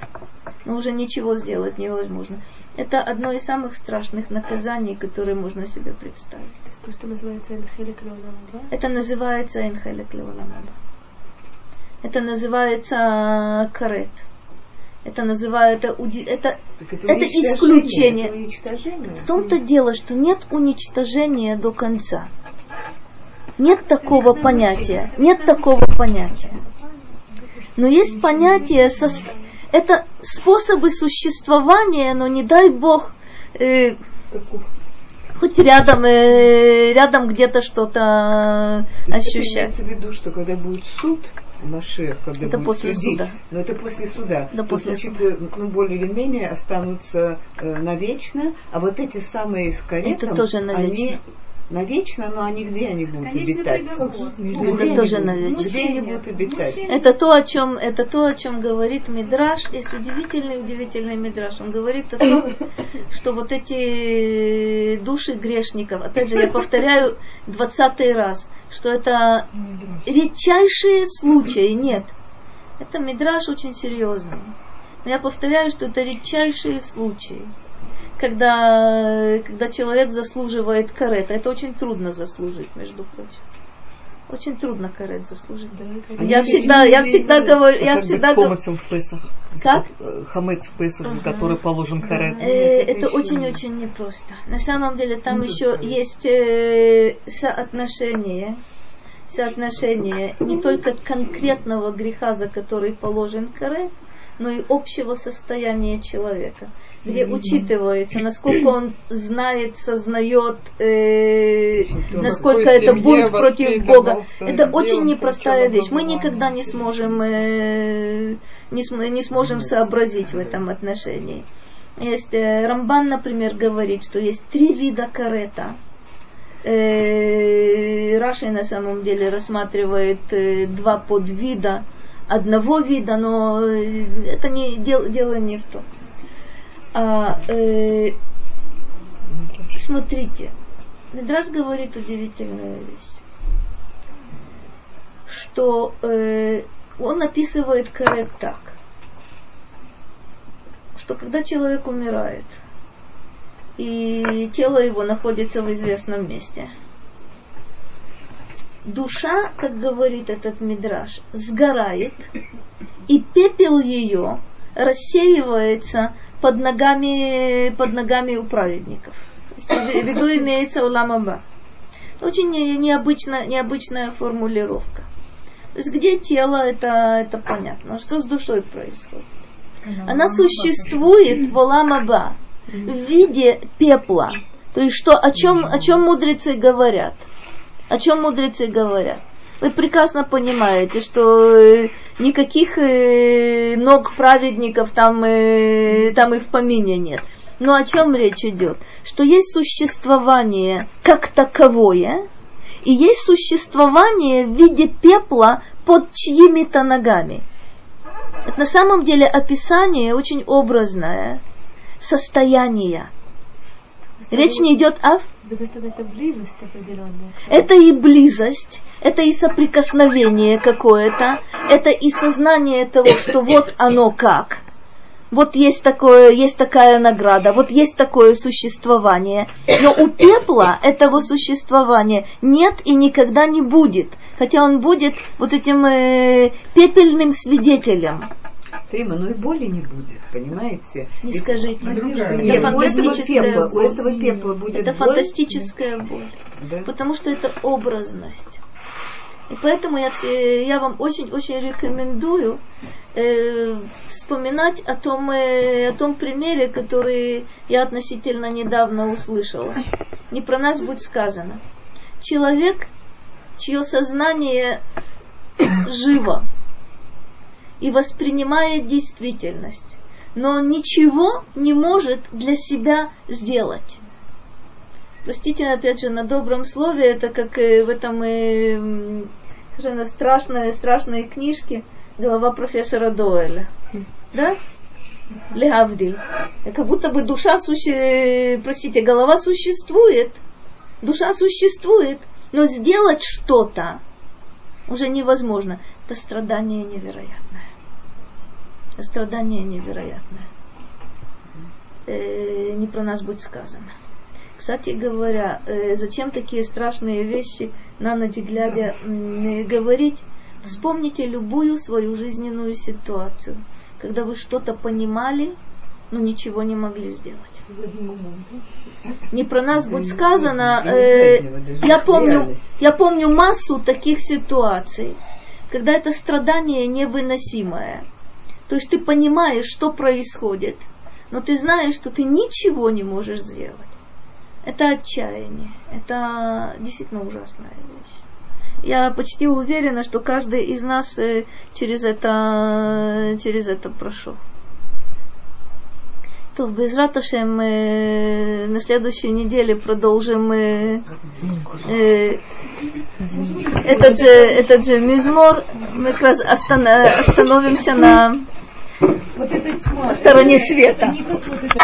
но уже ничего сделать невозможно. Это одно из самых страшных наказаний, которые можно себе представить. То есть то, что называется Энхелек да? Это называется Энхелек Это называется карет. Это называют, это, это, это, это исключение. Это В том-то дело, что нет уничтожения до конца. Нет такого понятия. Нет такого понятия. Но есть понятие, со, это способы существования, но не дай Бог, э, хоть рядом, э, рядом где-то что-то ощущать. Имеется в виду, что когда будет суд, Машех, когда это после судить. суда. Но это после суда. Да, То, после значит, суда. э, ну, более или менее останутся э, навечно, а вот эти самые с каретом, Это тоже навечно. они навечно, но они где они будут Конечно, обитать? приговор. Где Это тоже будут? навечно. Где они будут обитать? Это то, о чем, это то, о чем говорит Мидраш. Есть удивительный, удивительный Мидраш. Он говорит о том, что вот эти души грешников, опять же, я повторяю двадцатый раз, что это редчайшие случаи, нет. Это Мидраш очень серьезный. Но я повторяю, что это редчайшие случаи когда, когда человек заслуживает карета. Это очень трудно заслужить, между прочим. Очень трудно карет заслужить. я всегда, я всегда говорю, я всегда говорю. в Песах. Как? Хамец в Песах, за который положен карет. Э, это очень-очень непросто. На самом деле там еще есть э, соотношение, соотношение не только конкретного греха, за который положен карет, но и общего состояния человека где учитывается, насколько он знает, сознает, э, насколько это будет против Бога. Это очень непростая вещь. Мы никогда не сможем, э, не, см- не сможем сообразить в этом отношении. Есть э, Рамбан, например, говорит, что есть три вида карета. Э, Раши на самом деле рассматривает э, два подвида одного вида, но э, это не дел, дело не в том. А, э, смотрите, Медраж говорит удивительную вещь, что э, он описывает Карет так, что когда человек умирает, и тело его находится в известном месте, душа, как говорит этот мидраж, сгорает, и пепел ее рассеивается под ногами, под ногами у праведников. В виду имеется уламаба. Очень необычная, необычная формулировка. То есть где тело, это, это понятно. Что с душой происходит? Она существует в Оламаба в виде пепла. То есть что, о чем, о чем мудрецы говорят? О чем мудрецы говорят? Вы прекрасно понимаете, что э, никаких э, ног праведников там, э, там и в помине нет. Но о чем речь идет? Что есть существование как таковое, и есть существование в виде пепла под чьими-то ногами. Это на самом деле описание очень образное состояние. Речь не идет о... Это близость определенная. Это и близость, это и соприкосновение какое-то, это и сознание того, что вот оно как. Вот есть такое, есть такая награда, вот есть такое существование. Но у пепла этого существования нет и никогда не будет. Хотя он будет вот этим э, пепельным свидетелем. Рима, ну и боли не будет, понимаете? Не Ведь скажите. Нет, это у этого пепла, боль. У этого пепла будет Это боль. фантастическая боль. Да? Потому что это образность. И поэтому я, все, я вам очень-очень рекомендую э, вспоминать о том, э, о том примере, который я относительно недавно услышала. Не про нас будет сказано. Человек, чье сознание живо, и воспринимает действительность, но он ничего не может для себя сделать. Простите, опять же, на добром слове, это как в этом э, совершенно страшной, страшной книжке голова профессора Доэля. Да? Легавдиль. Как будто бы душа суще... простите, голова существует, душа существует, но сделать что-то уже невозможно. Это страдание невероятное страдание невероятное. Э, не про нас будет сказано. Кстати говоря, э, зачем такие страшные вещи на ночь глядя э, говорить? Вспомните любую свою жизненную ситуацию, когда вы что-то понимали, но ничего не могли сделать. Не про нас будет сказано. Э, я помню, я помню массу таких ситуаций, когда это страдание невыносимое то есть ты понимаешь, что происходит, но ты знаешь, что ты ничего не можешь сделать. Это отчаяние. Это действительно ужасная вещь. Я почти уверена, что каждый из нас э, через это, через это прошел. То без Раташем мы на следующей неделе продолжим э, э, этот же, этот же мизмор. Мы как раз остановимся на вот эта тьма. стороне света.